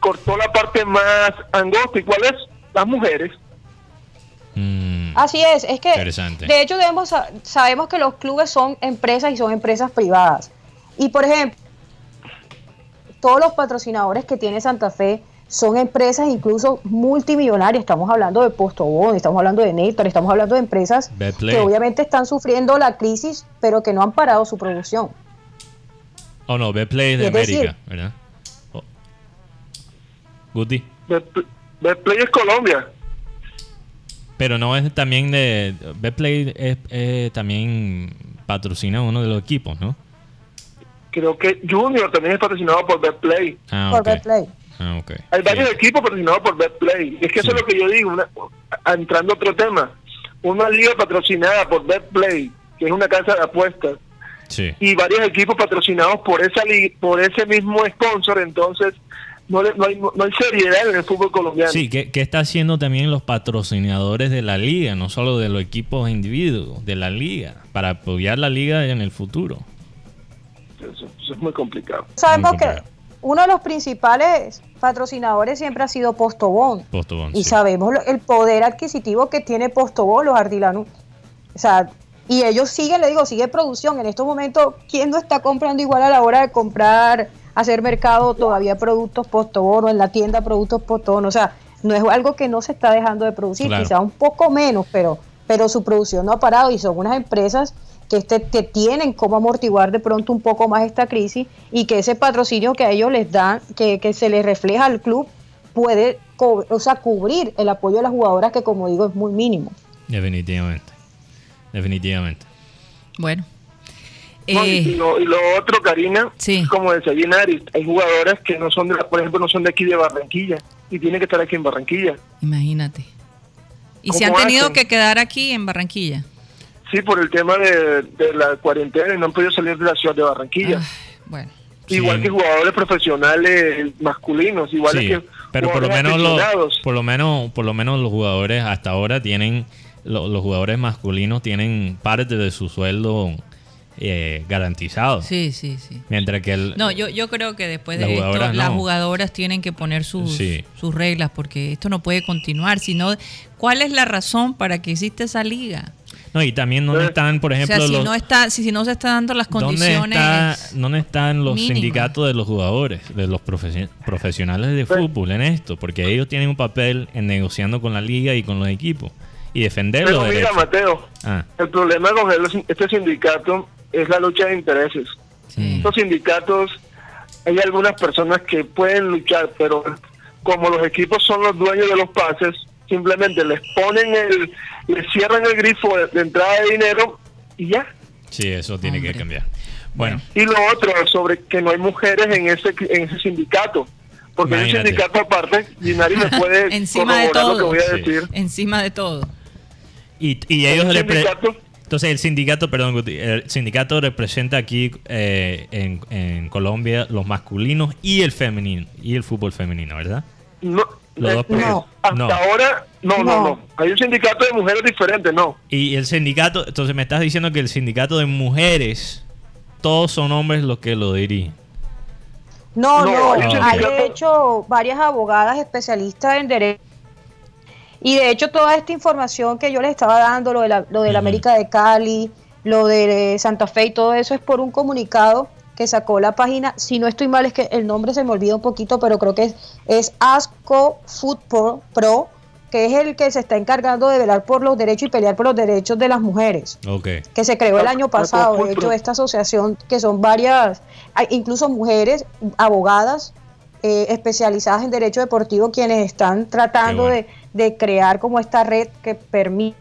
cortó la parte más angosta? ¿Y cuál es? Las mujeres. Mm. Así es, es que de hecho debemos, sabemos que los clubes son empresas y son empresas privadas. Y por ejemplo, todos los patrocinadores que tiene Santa Fe son empresas incluso multimillonarias. Estamos hablando de Postobón, estamos hablando de Néctar, estamos hablando de empresas que obviamente están sufriendo la crisis, pero que no han parado su producción. Oh no, Betplay de América, ¿verdad? Oh. Guti. Betplay es Colombia. Pero no es también de. Betplay es, también patrocina uno de los equipos, ¿no? Creo que Junior también es patrocinado por Betplay. Ah, por Betplay. Ah, okay. Hay varios equipos patrocinados por BetPlay. Es que eso es lo que yo digo, entrando a otro tema. Una liga patrocinada por BetPlay, que es una casa de apuestas, y varios equipos patrocinados por esa por ese mismo sponsor, entonces no, no, hay, no hay seriedad en el fútbol colombiano. Sí, ¿qué, ¿qué, está haciendo también los patrocinadores de la liga, no solo de los equipos individuos, de la liga, para apoyar la liga en el futuro? Eso, es muy complicado. Sabemos que uno de los principales patrocinadores siempre ha sido Postobón. Postobón y sabemos el poder adquisitivo que tiene Postobón, los ardilanos. O sea, y ellos siguen, le digo, sigue producción. En estos momentos, ¿quién no está comprando igual a la hora de comprar hacer mercado todavía productos postobono, en la tienda productos postobono, o sea, no es algo que no se está dejando de producir, quizá un poco menos, pero, pero su producción no ha parado y son unas empresas que, este, que tienen cómo amortiguar de pronto un poco más esta crisis y que ese patrocinio que a ellos les dan, que, que se les refleja al club, puede o sea, cubrir el apoyo de las jugadoras que como digo es muy mínimo. Definitivamente, definitivamente. Bueno, eh, y, lo, otro, Karina, como decía Ginaris, hay jugadoras que no son, de, por ejemplo, no son de aquí de Barranquilla y tienen que estar aquí en Barranquilla. Imagínate. ¿Y se han tenido que quedar aquí en Barranquilla? Sí, por el tema de, la cuarentena y no han podido salir de la ciudad de Barranquilla. bueno. Igual que jugadores profesionales masculinos, igual que pero por lo menos los, por lo menos por lo menos los jugadores hasta ahora tienen los jugadores masculinos tienen parte de su sueldo eh, garantizado. Sí, sí, sí. Mientras que el, No, yo, yo creo que después de esto las jugadoras tienen que poner sus, sus reglas porque esto no puede continuar. Sino, ¿cuál es la razón para que existe esa liga? No, y también dónde están, por ejemplo, si no está, si, no se están dando las condiciones. ¿Dónde, están los sindicatos de los jugadores, de los profesionales de fútbol en esto? Porque ellos tienen un papel en negociando con la liga y con los equipos y defenderlo. Pero mira, Mateo, ah. el problema con este sindicato es la lucha de intereses. Estos sindicatos, hay algunas personas que pueden luchar, pero como los equipos son los dueños de los pases, simplemente les ponen el, les cierran el grifo de, entrada de dinero y ya. Sí, eso tiene que cambiar. Bueno. Y lo otro, sobre que no hay mujeres en ese, en ese sindicato. Porque hay un sindicato aparte, y nadie me puede Encima de todo. lo que voy a decir. Encima de todo. Y, y ellos le, entonces el sindicato, perdón, el sindicato representa aquí eh, en, Colombia los masculinos y el femenino y el fútbol femenino, ¿verdad? No, eh, hasta ahora no, no, no, Hay un sindicato de mujeres diferente, no. Y el sindicato, entonces me estás diciendo que el sindicato de mujeres, todos son hombres los que lo dirigen. No, no, hay de hecho varias abogadas especialistas en derecho y de hecho toda esta información que yo les estaba dando, lo de la, lo de la América de Cali, lo de Santa Fe y todo eso es por un comunicado que sacó la página, si no estoy mal es que el nombre se me olvida un poquito, pero creo que es, es ASCO Football Pro, que es el que se está encargando de velar por los derechos y pelear por los derechos de las mujeres. Que se creó el año pasado. De hecho, esta asociación, que son varias, incluso mujeres, abogadas, eh, especializadas en derecho deportivo, quienes están tratando de de crear como esta red que permite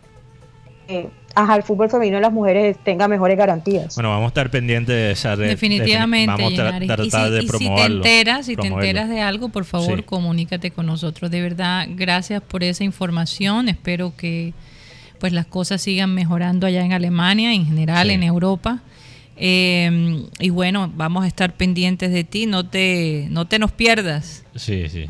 que el fútbol femenino y las mujeres tenga mejores garantías. Bueno, vamos a estar pendientes de esa red. Definitivamente. Vamos a tratar de promoverlo. Si te enteras, si te enteras de algo, por favor, comunícate con nosotros. De verdad, gracias por esa información. Espero que pues las cosas sigan mejorando allá en Alemania, en general en Europa. Eh, y bueno, vamos a estar pendientes de ti, no te, no te nos pierdas. Sí, sí.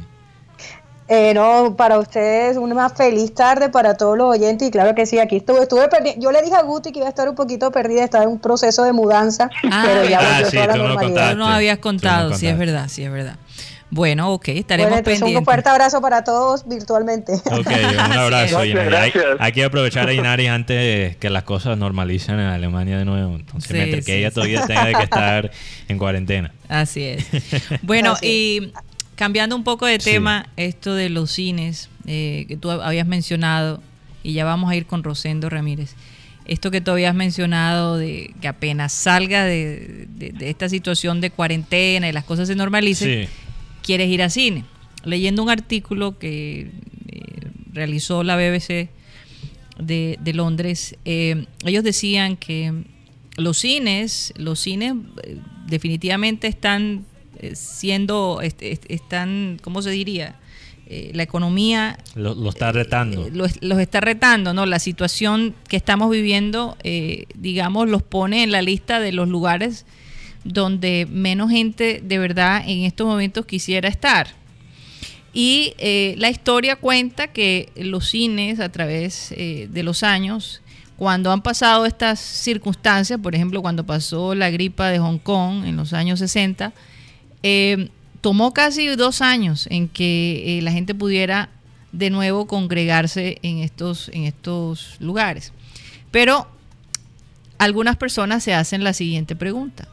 Eh, no, para ustedes una feliz tarde para todos los oyentes y claro que sí, aquí estuve, estuve perdida. Yo le dije a Guti que iba a estar un poquito perdida, estaba en un proceso de mudanza, ah, pero ya ah, sí, la normalidad. No, no habías contado, sí es verdad, sí es verdad. Bueno, ok, estaremos bueno, pendientes. Un fuerte abrazo para todos virtualmente. Ok, un abrazo. hay, hay, que aprovechar a Inari antes que las cosas normalicen en Alemania de nuevo. Entonces, mientras que ella todavía tenga que estar en cuarentena. Así es. Bueno, y Cambiando un poco de tema, esto de los cines eh, que tú habías mencionado, y ya vamos a ir con Rosendo Ramírez. Esto que tú habías mencionado de que apenas salga de, esta situación de cuarentena y las cosas se normalicen, quieres ir a cine. Leyendo un artículo que eh, realizó la BBC de, Londres, eh, ellos decían que los cines, los cines definitivamente están eh, siendo, están, ¿cómo se diría? eh, la economía lo, está retando. Eh, los está retando, ¿no? La situación que estamos viviendo, digamos, los pone en la lista de los lugares donde menos gente de verdad en estos momentos quisiera estar. Y la historia cuenta que los cines a través de los años cuando han pasado estas circunstancias, por ejemplo, cuando pasó la gripa de Hong Kong en los años 60, eh, tomó casi dos años en que eh, la gente pudiera de nuevo congregarse en estos, en estos lugares. Pero algunas personas se hacen la siguiente pregunta.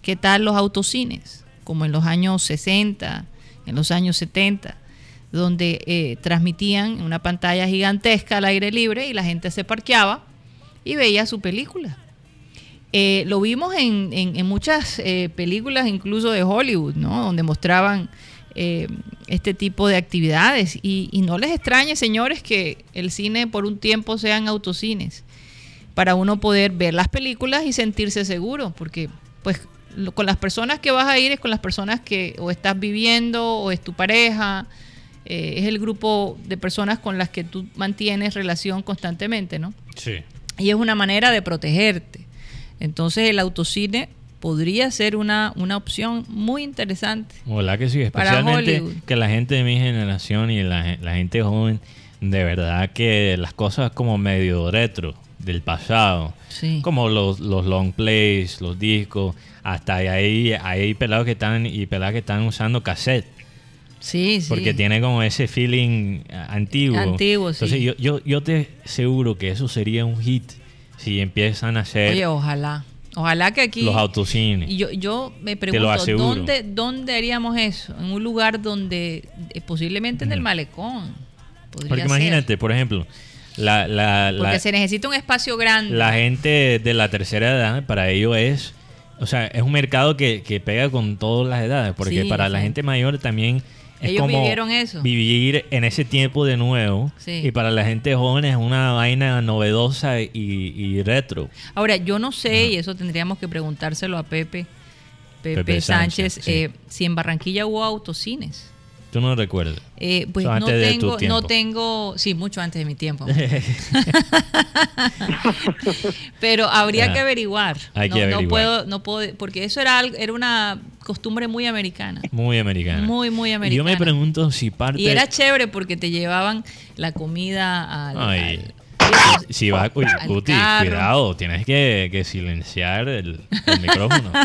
¿Qué tal los autocines? Como en los años 60, en los años 70 donde eh, transmitían una pantalla gigantesca al aire libre y la gente se parqueaba y veía su película. Eh, lo vimos en, muchas eh, películas, incluso de Hollywood, ¿no? donde mostraban este tipo de actividades. Y, y, no les extrañe, señores, que el cine por un tiempo sean autocines, para uno poder ver las películas y sentirse seguro, porque pues con las personas que vas a ir es con las personas que o estás viviendo o es tu pareja eh, es el grupo de personas con las que tú mantienes relación constantemente, ¿no? Sí. Y es una manera de protegerte. Entonces el autocine podría ser una, una opción muy interesante. Hola que sí, especialmente que la gente de mi generación y la, gente joven, de verdad que las cosas como medio retro del pasado, como los, los long plays, los discos, hasta ahí hay pelados que están y peladas que están usando cassette Sí, sí. Porque tiene como ese feeling antiguo. Antiguo, sí. Entonces yo, yo, yo te aseguro que eso sería un hit si empiezan a hacer... Oye, ojalá. Ojalá que aquí... Los autocines. Yo, yo me pregunto, ¿dónde, ¿dónde haríamos eso? En un lugar donde, eh, posiblemente en el malecón. Porque imagínate, por ejemplo, la, la, Porque se necesita un espacio grande. La gente de la tercera edad, para ello es... O sea, es un mercado que, que pega con todas las edades. Porque para la gente mayor también ellos vivieron eso. Vivir en ese tiempo de nuevo. Y para la gente joven es una vaina novedosa y, retro. Ahora, yo no sé, y eso tendríamos que preguntárselo a Pepe, Pepe, Sánchez, eh, si en Barranquilla hubo autocines. Tú no recuerdas. Eh, pues no tengo, no tengo, sí, mucho antes de mi tiempo. Pero habría que averiguar. Hay no, que averiguar. No puedo, no puedo, porque eso era era una costumbre muy americana. Muy americana. Muy, muy americana. Y yo me pregunto si parte. Y era chévere porque te llevaban la comida al. Ay. si vas, cuidado, tienes que, silenciar el, micrófono.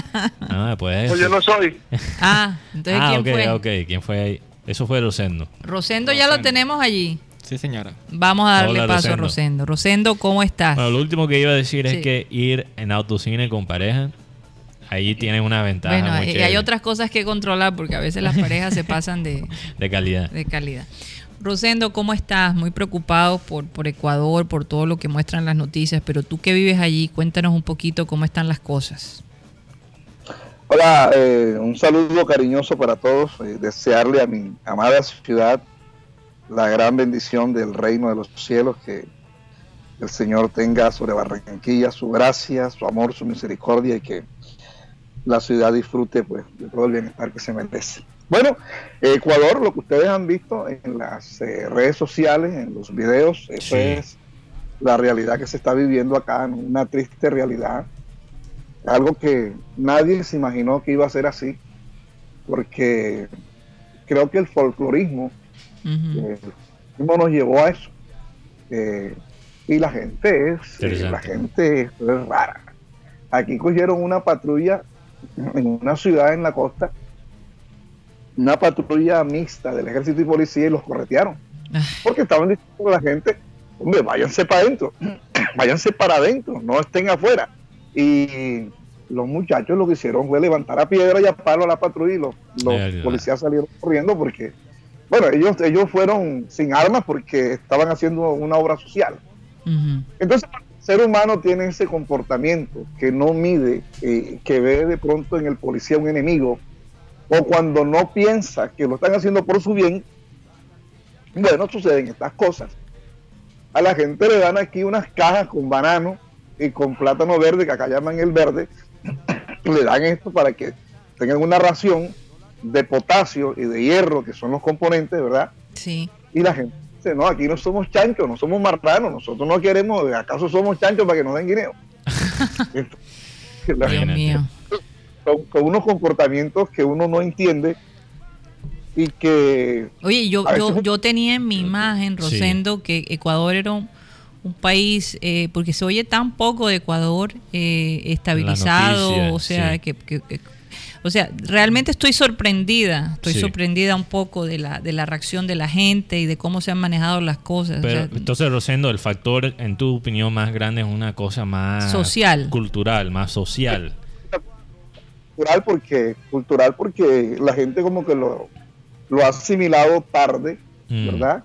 Ah, pues, yo no soy. Ah, entonces ah, ¿quién okay, fue? ok, ¿quién fue ahí? Eso fue Rosendo. Rosendo ya lo tenemos allí. Sí, señora. Vamos a darle paso a Rosendo. Rosendo, ¿cómo estás? Bueno, lo último que iba a decir es que ir en autocine con pareja, ahí tiene una ventaja. Bueno, y hay otras cosas que controlar porque a veces las parejas se pasan de, de calidad. De calidad. Rosendo, ¿cómo estás? Muy preocupado por, por Ecuador, por todo lo que muestran las noticias, pero tú que vives allí, cuéntanos un poquito cómo están las cosas. Hola, eh, un saludo cariñoso para todos. Eh, desearle a mi amada ciudad la gran bendición del reino de los cielos, que el Señor tenga sobre Barranquilla su gracia, su amor, su misericordia y que la ciudad disfrute pues, de todo el bienestar que se merece. Bueno, Ecuador, lo que ustedes han visto en las eh, redes sociales, en los videos, eso es la realidad que se está viviendo acá, una triste realidad algo que nadie se imaginó que iba a ser así, porque creo que el folclorismo eh, nos llevó a eso. Eh, y la gente es, la gente es rara. Aquí cogieron una patrulla en una ciudad en la costa, una patrulla mixta del ejército y policía y los corretearon. Porque estaban diciendo a la gente, hombre, váyanse para adentro, váyanse para adentro, no estén afuera. Y los muchachos lo que hicieron fue levantar a piedra y a palo a la patrulla y los, policías salieron corriendo porque, bueno, ellos, ellos fueron sin armas porque estaban haciendo una obra social. Entonces, ser humano tiene ese comportamiento que no mide, eh, que ve de pronto en el policía un enemigo, o cuando no piensa que lo están haciendo por su bien, bueno, suceden estas cosas. A la gente le dan aquí unas cajas con banano y con plátano verde, que acá llaman el verde, le dan esto para que tengan una ración de potasio y de hierro, que son los componentes, ¿verdad? Sí. Y la gente dice, no, aquí no somos chanchos, no somos marranos, nosotros no queremos, ¿acaso somos chanchos para que nos den guineo? Dios mío. Con, con, unos comportamientos que uno no entiende y que... Oye, yo, yo, yo tenía en mi imagen, Rosendo, que Ecuador era un, país, eh, porque se oye tan poco de Ecuador eh, estabilizado, o sea, que, o sea, realmente estoy sorprendida, estoy sorprendida un poco de la, de la reacción de la gente y de cómo se han manejado las cosas. entonces, Rosendo, el factor, en tu opinión, más grande es una cosa más social, cultural, más social. Cultural porque, cultural porque la gente como que lo, lo ha asimilado tarde, mm. ¿verdad?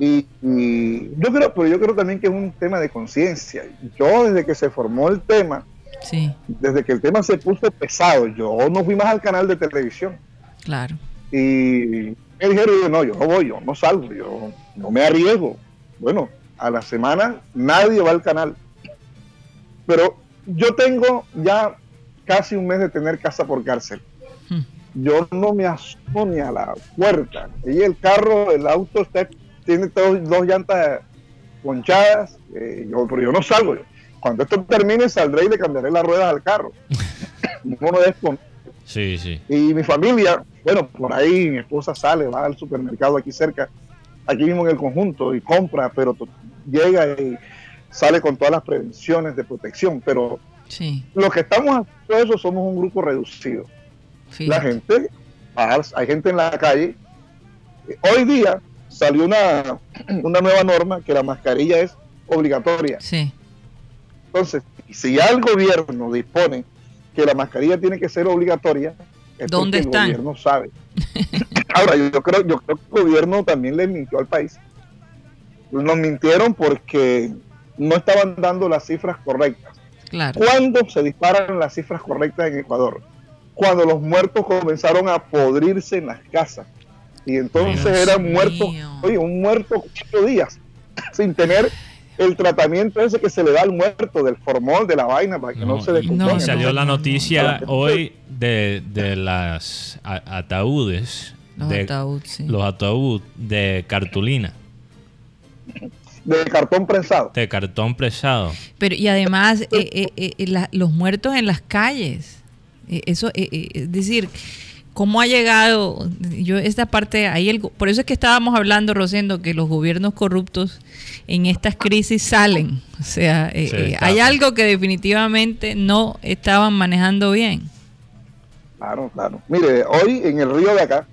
Y, yo creo, pero yo creo también que es un tema de conciencia. Yo desde que se formó el tema, sí. desde que el tema se puso pesado, yo no fui más al canal de televisión. Claro. Y me dijeron, no, yo no voy, yo no salgo, yo no me arriesgo. Bueno, a la semana nadie va al canal. Pero yo tengo ya casi un mes de tener casa por cárcel yo no me asomo ni a la puerta. Y el carro, el auto está, tiene dos llantas ponchadas, eh, yo, pero yo no salgo. Cuando esto termine saldré y le cambiaré las ruedas al carro. no Sí, sí. Y mi familia, bueno, por ahí mi esposa sale, va al supermercado aquí cerca, aquí mismo en el conjunto, y compra, pero llega y sale con todas las prevenciones de protección. Pero sí. los que estamos haciendo eso somos un grupo reducido. La gente, hay gente en la calle. Hoy día salió una, una nueva norma que la mascarilla es obligatoria. Sí. Entonces, si ya el gobierno dispone que la mascarilla tiene que ser obligatoria, es ¿Dónde el gobierno sabe. Ahora, yo creo, yo creo que el gobierno también le mintió al país. Nos mintieron porque no estaban dando las cifras correctas. Claro. ¿Cuándo se disparan las cifras correctas en Ecuador? cuando los muertos comenzaron a podrirse en las casas. Y entonces eran muertos, oye, un muerto cuatro días, sin tener el tratamiento ese que se le da al muerto, del formol, de la vaina, para que no, se descomponga. No, salió la noticia hoy de, de las ataúdes. Los de, ataúdes, Los ataúdes de cartulina. De cartón prensado. De cartón prensado. Pero y además, eh, eh, eh, los muertos en las calles. Eh, eso, eh, eh, es decir, cómo ha llegado, yo esta parte, ahí el, por eso es que estábamos hablando, Rosendo, que los gobiernos corruptos en estas crisis salen. O sea, hay algo que definitivamente no estaban manejando bien. Claro, claro. Mire, hoy en el río de acá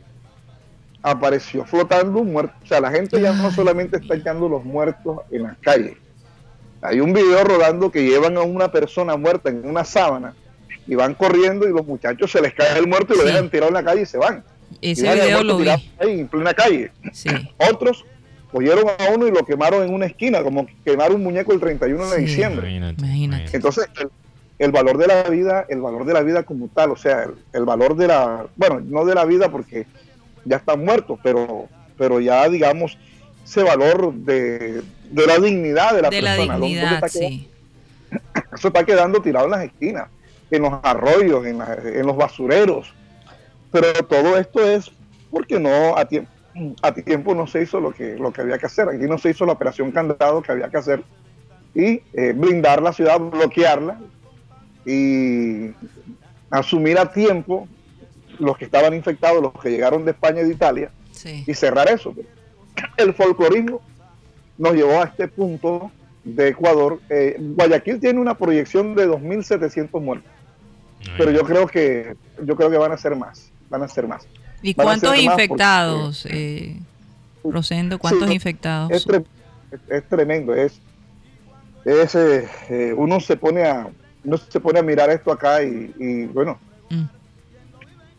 apareció flotando un muerto. O sea, la gente ya no solamente está echando los muertos en las calles. Hay un video rodando que llevan a una persona muerta en una sábana y van corriendo y los muchachos se les cae el muerto y lo dejan tirado en la calle y se van. Ese video lo vi. Ahí en plena calle. Otros cogieron a uno y lo quemaron en una esquina, como quemar un muñeco el 31 de diciembre. Imagínate. Entonces, el, valor de la vida, el valor de la vida como tal, o sea, el, valor de la, bueno, no de la vida porque ya están muertos, pero, pero ya digamos ese valor de, la dignidad de la de persona. La dignidad, sí. Eso está quedando tirado en las esquinas en los arroyos, en, en los basureros. Pero todo esto es porque no a tiempo, a tiempo no se hizo lo que, lo que había que hacer. Aquí no se hizo la operación candado que había que hacer y eh, blindar la ciudad, bloquearla y asumir a tiempo los que estaban infectados, los que llegaron de España y de Italia y cerrar eso. El folclorismo nos llevó a este punto de Ecuador. Eh, Guayaquil tiene una proyección de 2.700 muertos pero yo creo que yo creo que van a ser más, van a ser más. ¿Y cuántos infectados, eh, Rosendo? ¿Cuántos infectados? Es, es, tremendo, es, es eh, eh, uno se pone a uno se pone a mirar esto acá y, bueno, mm.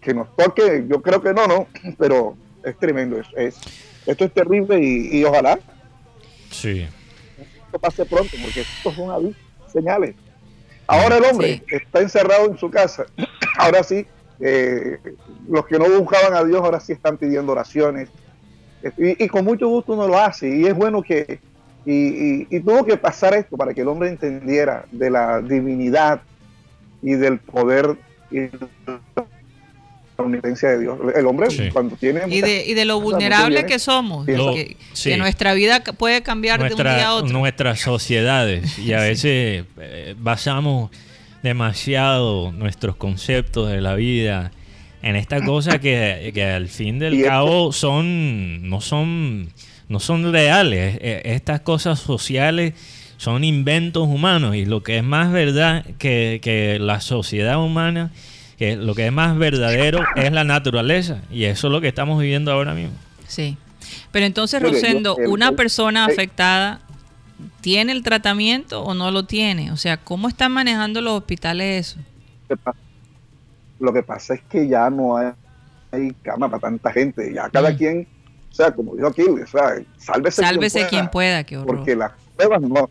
que nos toque, yo creo que no, no, pero es tremendo, es, esto es terrible y, ojalá sí. esto pase pronto, porque esto son avisos, señales. Ahora el hombre está encerrado en su casa. Ahora sí, eh, los que no buscaban a Dios ahora sí están pidiendo oraciones. Y, con mucho gusto uno lo hace. Y es bueno que... Y, tuvo que pasar esto para que el hombre entendiera de la divinidad y del poder y omnipotencia de Dios. El hombre Sí. cuando tiene... Y de, y de lo vulnerable bienes, que somos, Lo- que, sí. que nuestra vida puede cambiar de un día a otro. nuestras sociedades y a veces eh, basamos demasiado nuestros conceptos de la vida en esta cosa que, que al fin del Y esto- cabo son no son no son reales Eh, estas cosas sociales son inventos humanos y lo que es más verdad que, que la sociedad humana que lo que es más verdadero es la naturaleza y eso es lo que estamos viviendo ahora mismo Sí. Pero entonces, Mire, yo- Rosendo, el- una persona eh, afectada tiene el tratamiento o no lo tiene? O sea, ¿cómo están manejando los hospitales eso? Lo que pasa es que ya no hay, hay cama para tanta gente. Ya cada Mm. quien, o sea, como dijo aquí, o sea, sálvese, Sálvese quien quien pueda, qué horror. Porque las pruebas no,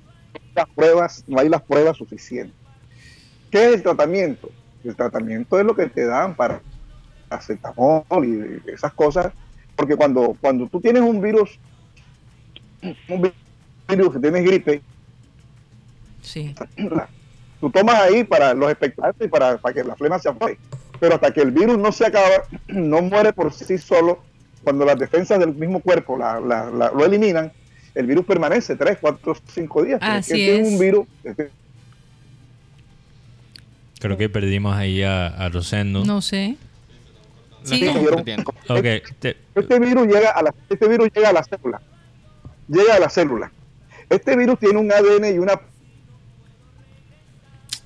las pruebas, no hay las pruebas suficientes. ¿Qué es el tratamiento? El tratamiento es lo que te dan para acetamol y esas cosas. Porque cuando, cuando tú tienes un virus, un vi- virus que tienes gripe, Sí. tú tomas ahí para los expectantes y para, para que la flema se apague. Pero hasta que el virus no se acaba, no muere por sí solo, cuando las defensas del mismo cuerpo la- la- la- lo eliminan, el virus permanece 3, 4, 5 días. Así este es. un virus, este- creo que perdimos ahí a, a Rosendo No sé. Sí. estamos Vieron- perdiendo. Ok, te- este virus llega a la, este virus llega a la célula. Llega a la célula. Este virus tiene un ADN y una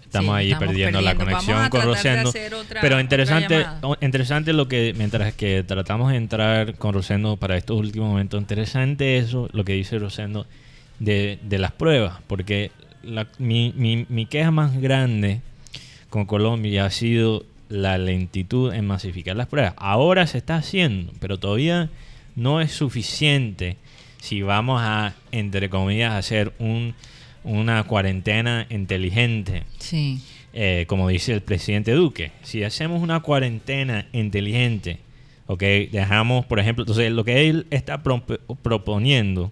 Estamos Sí, ahí estamos perdiendo, la conexión con Rosendo. otra- Pero interesante, interesante lo que, mientras que tratamos de entrar con Rosendo para estos últimos momentos, interesante eso, lo que dice Rosendo de, de las pruebas, porque la- mi, mi, mi queja más grande con Colombia ha sido la lentitud en masificar las pruebas. Ahora se está haciendo, pero todavía no es suficiente si vamos a, entre comillas, hacer un, una cuarentena inteligente Sí. eh, como dice el presidente Duque, si hacemos una cuarentena inteligente, ok, dejamos, por ejemplo, entonces lo que él está pro- proponiendo,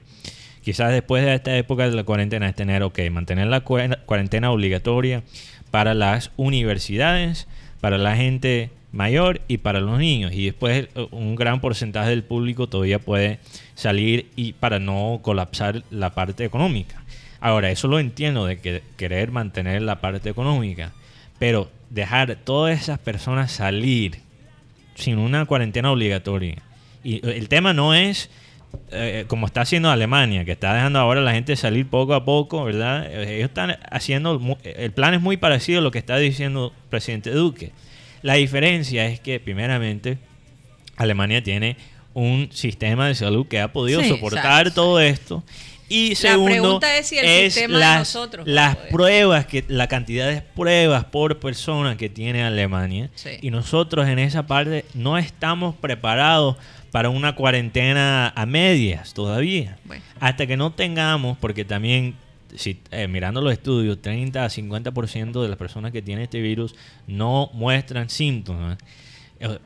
quizás después de esta época de la cuarentena, es tener, ok, mantener la cua- cuarentena obligatoria para las universidades, para la gente mayor y para los niños. Y después eh, un gran porcentaje del público todavía puede salir y para no colapsar la parte económica. Ahora, eso lo entiendo de que querer mantener la parte económica, pero dejar todas esas personas salir sin una cuarentena obligatoria. Y el tema no es eh, como está haciendo Alemania, que está dejando ahora a la gente salir poco a poco, ¿verdad? Eh, Ellos están haciendo, el plan es muy parecido a lo que está diciendo el presidente Duque. La diferencia es que, primeramente, Alemania tiene un sistema de salud que ha podido Sí, soportar exacto. todo esto. Y La segundo, pregunta es si el es sistema de las, nosotros las pruebas, que la cantidad de pruebas por persona que tiene Alemania. Sí. Y nosotros en esa parte no estamos preparados para una cuarentena a medias todavía. Bueno. Hasta que no tengamos, porque también, si, eh, mirando los estudios, 30 a 50% de las personas que tienen este virus no muestran síntomas. Eh,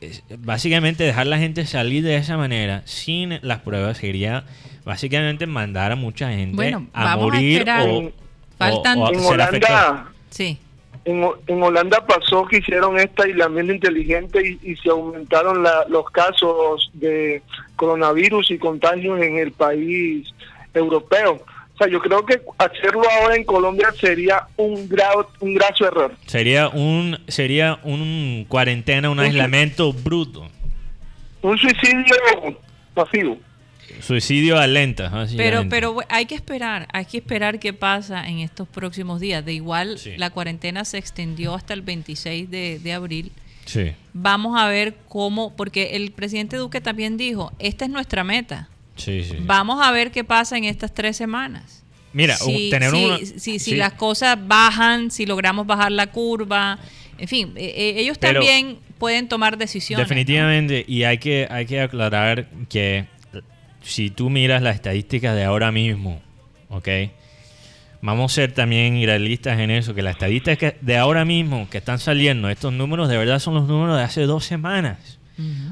eh, Básicamente dejar la gente salir de esa manera sin las pruebas sería básicamente mandar a mucha gente Bueno, a vamos a morir esperar. o, Faltan- o- o En ser afectados. Holanda, Sí. En, en Holanda pasó que hicieron este aislamiento inteligente y, y se aumentaron la- los casos de coronavirus y contagios en el país europeo. O sea, yo creo que hacerlo ahora en Colombia sería un grado, un graso error. Sería un sería un cuarentena, un aislamiento bruto. Un suicidio masivo. Suicidio a lentas. Pero, básicamente. pero bu- hay que esperar, hay que esperar qué pasa en estos próximos días. De igual, Sí. la cuarentena se extendió hasta el 26 de, de abril. Sí. Vamos a ver cómo, porque el presidente Duque también dijo, esta es nuestra meta. Sí, sí. Vamos a ver qué pasa en estas tres semanas. Mira, si, tener si- una- si- si sí. las cosas bajan, si logramos bajar la curva, en fin, eh, eh, ellos Pero- también pueden tomar decisiones. ¿no? Definitivamente, y hay que, hay que aclarar que si tú miras las estadísticas de ahora mismo, ¿ok? Vamos a ser también realistas en eso, que las estadísticas de ahora mismo que están saliendo, estos números de verdad son los números de hace dos semanas.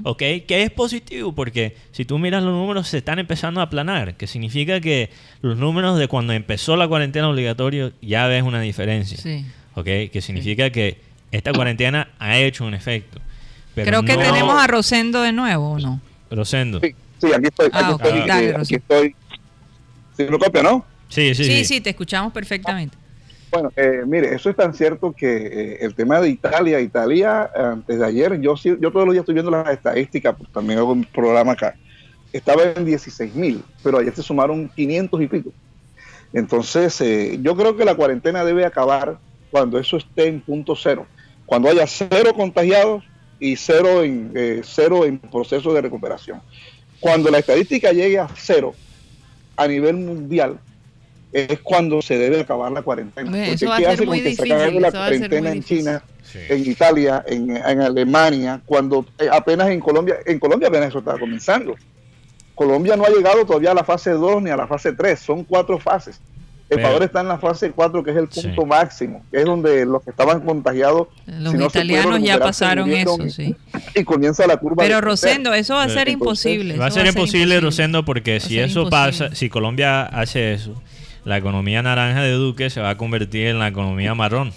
¿ok? Que es positivo porque si tú miras los números se están empezando a aplanar, que significa que los números de cuando empezó la cuarentena obligatoria ya ves una diferencia. Sí. ¿ok? Que significa que esta cuarentena ha hecho un efecto. Creo que tenemos a Rosendo de nuevo, ¿o no? Rosendo. Sí, sí aquí estoy. Ah, aquí ok. estoy, Dale, eh, Rosendo. aquí estoy. ¿Sí lo copia, no? Sí, sí, Sí, sí. sí, te escuchamos perfectamente. Bueno, eh, mire, eso es tan cierto que eh, el tema de Italia, Italia, eh, antes de ayer, yo, sí- yo todos los días estoy viendo las estadísticas, pues también hago un programa acá, estaba en 16 mil, pero ayer se sumaron 500 y pico. Entonces, eh, yo creo que la cuarentena debe acabar cuando eso esté en punto cero, cuando haya cero contagiados y cero en, eh, cero en proceso de recuperación. Cuando la estadística llegue a cero a nivel mundial, es cuando se debe acabar la cuarentena. Porque eso va a ¿qué ser hace muy con que se difícil, acabe la cuarentena en difícil. China, Sí. en Italia, en, en Alemania, cuando eh, apenas en Colombia, en Colombia apenas eso está comenzando. Colombia no ha llegado todavía a la fase 2 ni a la fase 3, son cuatro fases. Pero- Ecuador está en la fase 4, que es el Sí. punto máximo, que es donde los que estaban contagiados Los si no italianos ya pasaron eso, sí. y comienza la curva. Pero. Rosendo, eso va a ser Entonces, imposible. Va a ser imposible, Rosendo, porque Va si eso imposible. pasa, si Colombia hace eso, la economía naranja de Duque se va a convertir en la economía marrón.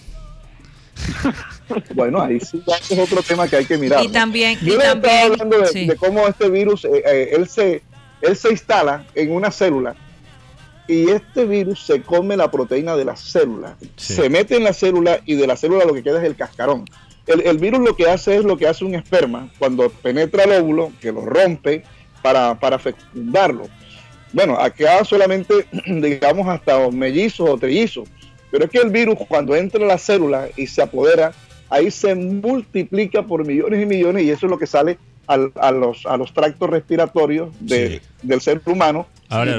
Bueno, ahí sí, es otro tema que hay que mirar. Y ¿no? también, Yo y también, estaba hablando de, sí. de cómo este virus, eh, eh, él, se, él se instala en una célula y este virus se come la proteína de la célula. Sí. Se mete en la célula y de la célula lo que queda es el cascarón. El, el virus lo que hace es lo que hace un esperma cuando penetra el óvulo, que lo rompe para, para fecundarlo. Bueno, acá solamente, digamos, hasta mellizos o trillizos. Pero es que el virus cuando entra a la célula y se apodera, ahí se multiplica por millones y millones y eso es lo que sale al- a, los, a los tractos respiratorios de- Sí. del ser humano. Ahora,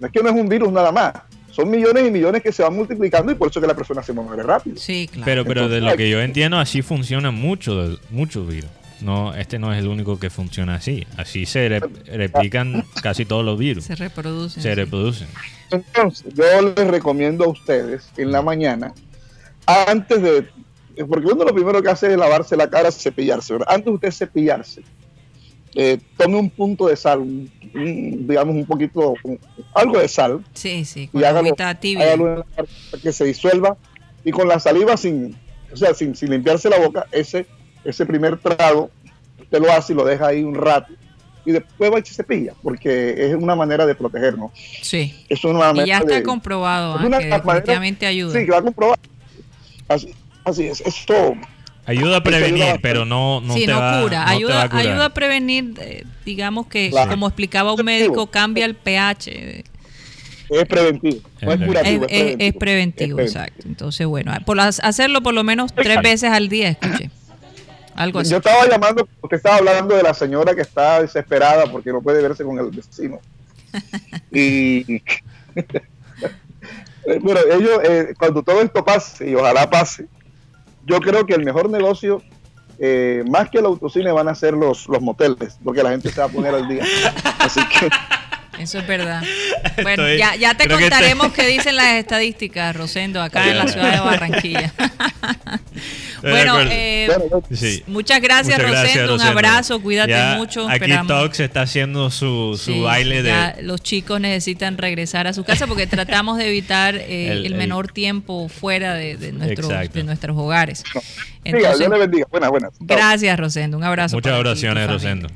no es que no es un virus nada más, son millones y millones que se van multiplicando y por eso es que la persona se muere rápido. Sí, claro. Pero, pero de lo que yo entiendo, así funcionan muchos muchos virus. No, este no es el único que funciona así. Así se re- replican casi todos los virus. se reproducen. Se sí. reproducen. Entonces, yo les recomiendo a ustedes en la mañana, antes de, porque uno lo primero que hace es lavarse la cara, cepillarse, ¿verdad? Antes de usted cepillarse, eh, tome un punto de sal, un, digamos un poquito, algo de sal, Sí, sí, y con la hágalo, tibia. hágalo en la que se disuelva y con la saliva sin, o sea, sin, sin limpiarse la boca, ese, ese primer trago, usted lo hace y lo deja ahí un rato y después va y se cepilla, porque es una manera de protegernos. Sí. Es una Y ya está de- comprobado es una que manera- definitivamente ayuda. Sí, que va comprobar. Así, así es. Esto, Ayuda a prevenir, pero no, no sí, te no va, cura. no te va ayuda, a curar. ayuda a prevenir, eh, digamos que, Claro. como explicaba un médico, cambia el pH. eh, es preventivo. No es curativo. es- es preventivo, Es preventivo. exacto. Entonces, bueno, por las- hacerlo por lo menos tres veces al día, escuche. Algo así. Yo estaba llamando, usted estaba hablando de la señora que está desesperada porque no puede verse con el vecino. Y. bueno, ellos, eh, cuando todo esto pase, y ojalá pase, yo creo que el mejor negocio, eh, más que el autocine, van a ser los, los moteles, porque la gente se va a poner al día. Así que. Eso es verdad. Bueno, Estoy- ya, ya te contaremos qué dicen las estadísticas, Rosendo, acá en la ciudad de Barranquilla. bueno, eh, Sí. muchas gracias, Muchas gracias, Rosendo. Un Rosendo. abrazo, cuídate Ya mucho. Aquí esperamos- Tox está haciendo su, su Sí, baile de. ya los chicos necesitan regresar a su casa porque tratamos de evitar eh, el, El- el- menor tiempo fuera de, de nuestros, Exacto. de nuestros hogares. Entonces, Dios le bendiga. Buenas, buenas. Gracias, Rosendo. Un abrazo. Muchas ti oraciones, familia. Rosendo.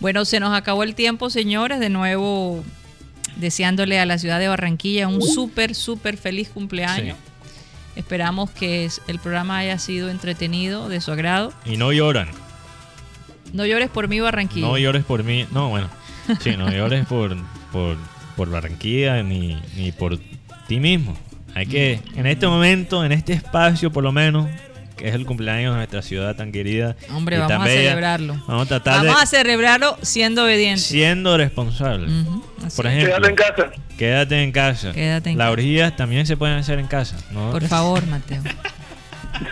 Bueno, se nos acabó el tiempo, señores. De nuevo, deseándole a la ciudad de Barranquilla un súper, súper feliz cumpleaños. Esperamos que el programa haya sido entretenido, de su agrado. Y no lloran. No llores por mí, Barranquilla. No llores por mí. No, bueno. Sí, no llores por, por, por Barranquilla ni, ni por ti mismo. Hay que, en este momento, en este espacio por lo menos, que es el cumpleaños de nuestra ciudad tan querida. Hombre, y vamos tan a bella, celebrarlo. Vamos a tratar Vamos a de celebrarlo siendo obedientes. siendo responsables. Así Por ejemplo, Quédate en casa. quédate en casa. Quédate en Las orgías también se pueden hacer en casa. ¿no? Por favor, Mateo. No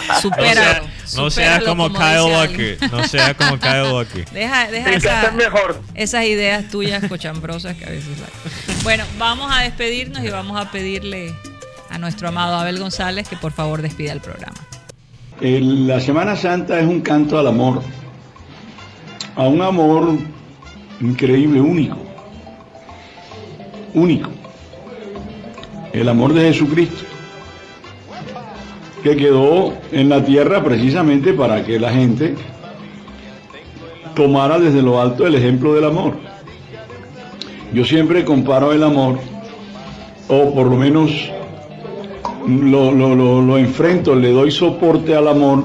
sea- Supéralo. no seas como, dice Kyle. Walker. No seas como Kyle Walker. Deja, deja esa- es mejor. esas ideas tuyas cochambrosas que a veces hay. Bueno, vamos a despedirnos y vamos a pedirle a nuestro amado Abel González que por favor despida el programa. La Semana Santa es un canto al amor, a un amor increíble, único, único, el amor de Jesucristo. que quedó en la tierra precisamente para que la gente tomara desde lo alto el ejemplo del amor. Yo siempre comparo el amor, o por lo menos lo, lo, enfrento, le doy soporte al amor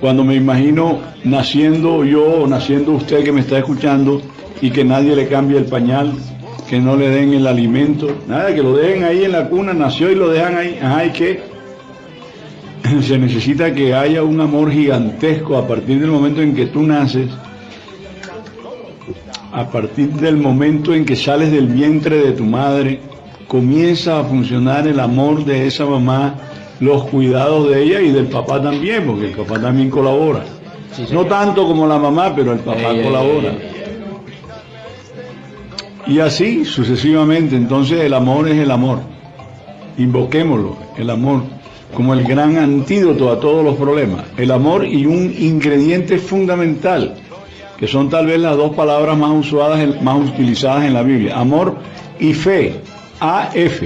cuando me imagino naciendo yo o naciendo usted que me está escuchando y que nadie le cambie el pañal, que no le den el alimento, nada, que lo dejen ahí en la cuna, nació y lo dejan ahí, ajá, ¿y qué? Se necesita que haya un amor gigantesco a partir del momento en que tú naces, a partir del momento en que sales del vientre de tu madre, comienza a funcionar el amor de esa mamá, los cuidados de ella y del papá también, porque el papá también colabora. no tanto como la mamá, pero el papá colabora. y así sucesivamente, entonces el amor es el amor. Invoquémoslo, el amor, como el gran antídoto a todos los problemas. El amor y un ingrediente fundamental, que son tal vez las dos palabras más usadas, más utilizadas en la Biblia. Amor y fe. AF.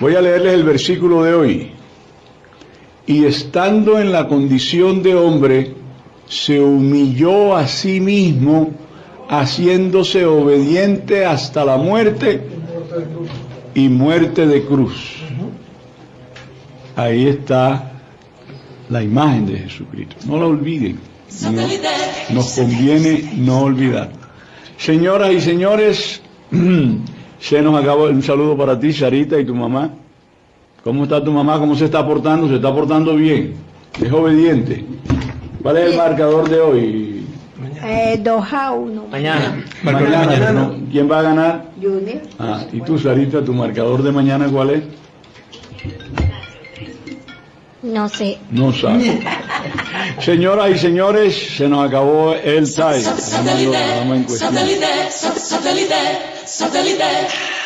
Voy a leerles el versículo de hoy. Y estando en la condición de hombre, se humilló a sí mismo, haciéndose obediente hasta la muerte y muerte de cruz. Ahí está la imagen de Jesucristo. No la olviden. nos conviene no olvidar. Señoras y señores, Se nos acabó un saludo para ti, Sarita, y tu mamá. ¿Cómo está tu mamá? ¿Cómo se está portando? Se está portando bien. Es obediente. ¿Cuál es el marcador de hoy? Eh, 2 a 1. Mañana. Mañana. ¿Quién va a ganar? Junior. Ah, ¿y tú, Sarita, tu marcador de mañana cuál es? No sé. No sabe. Señoras y señores, se nos acabó el time. Satélite, satélite, satélite, satélite.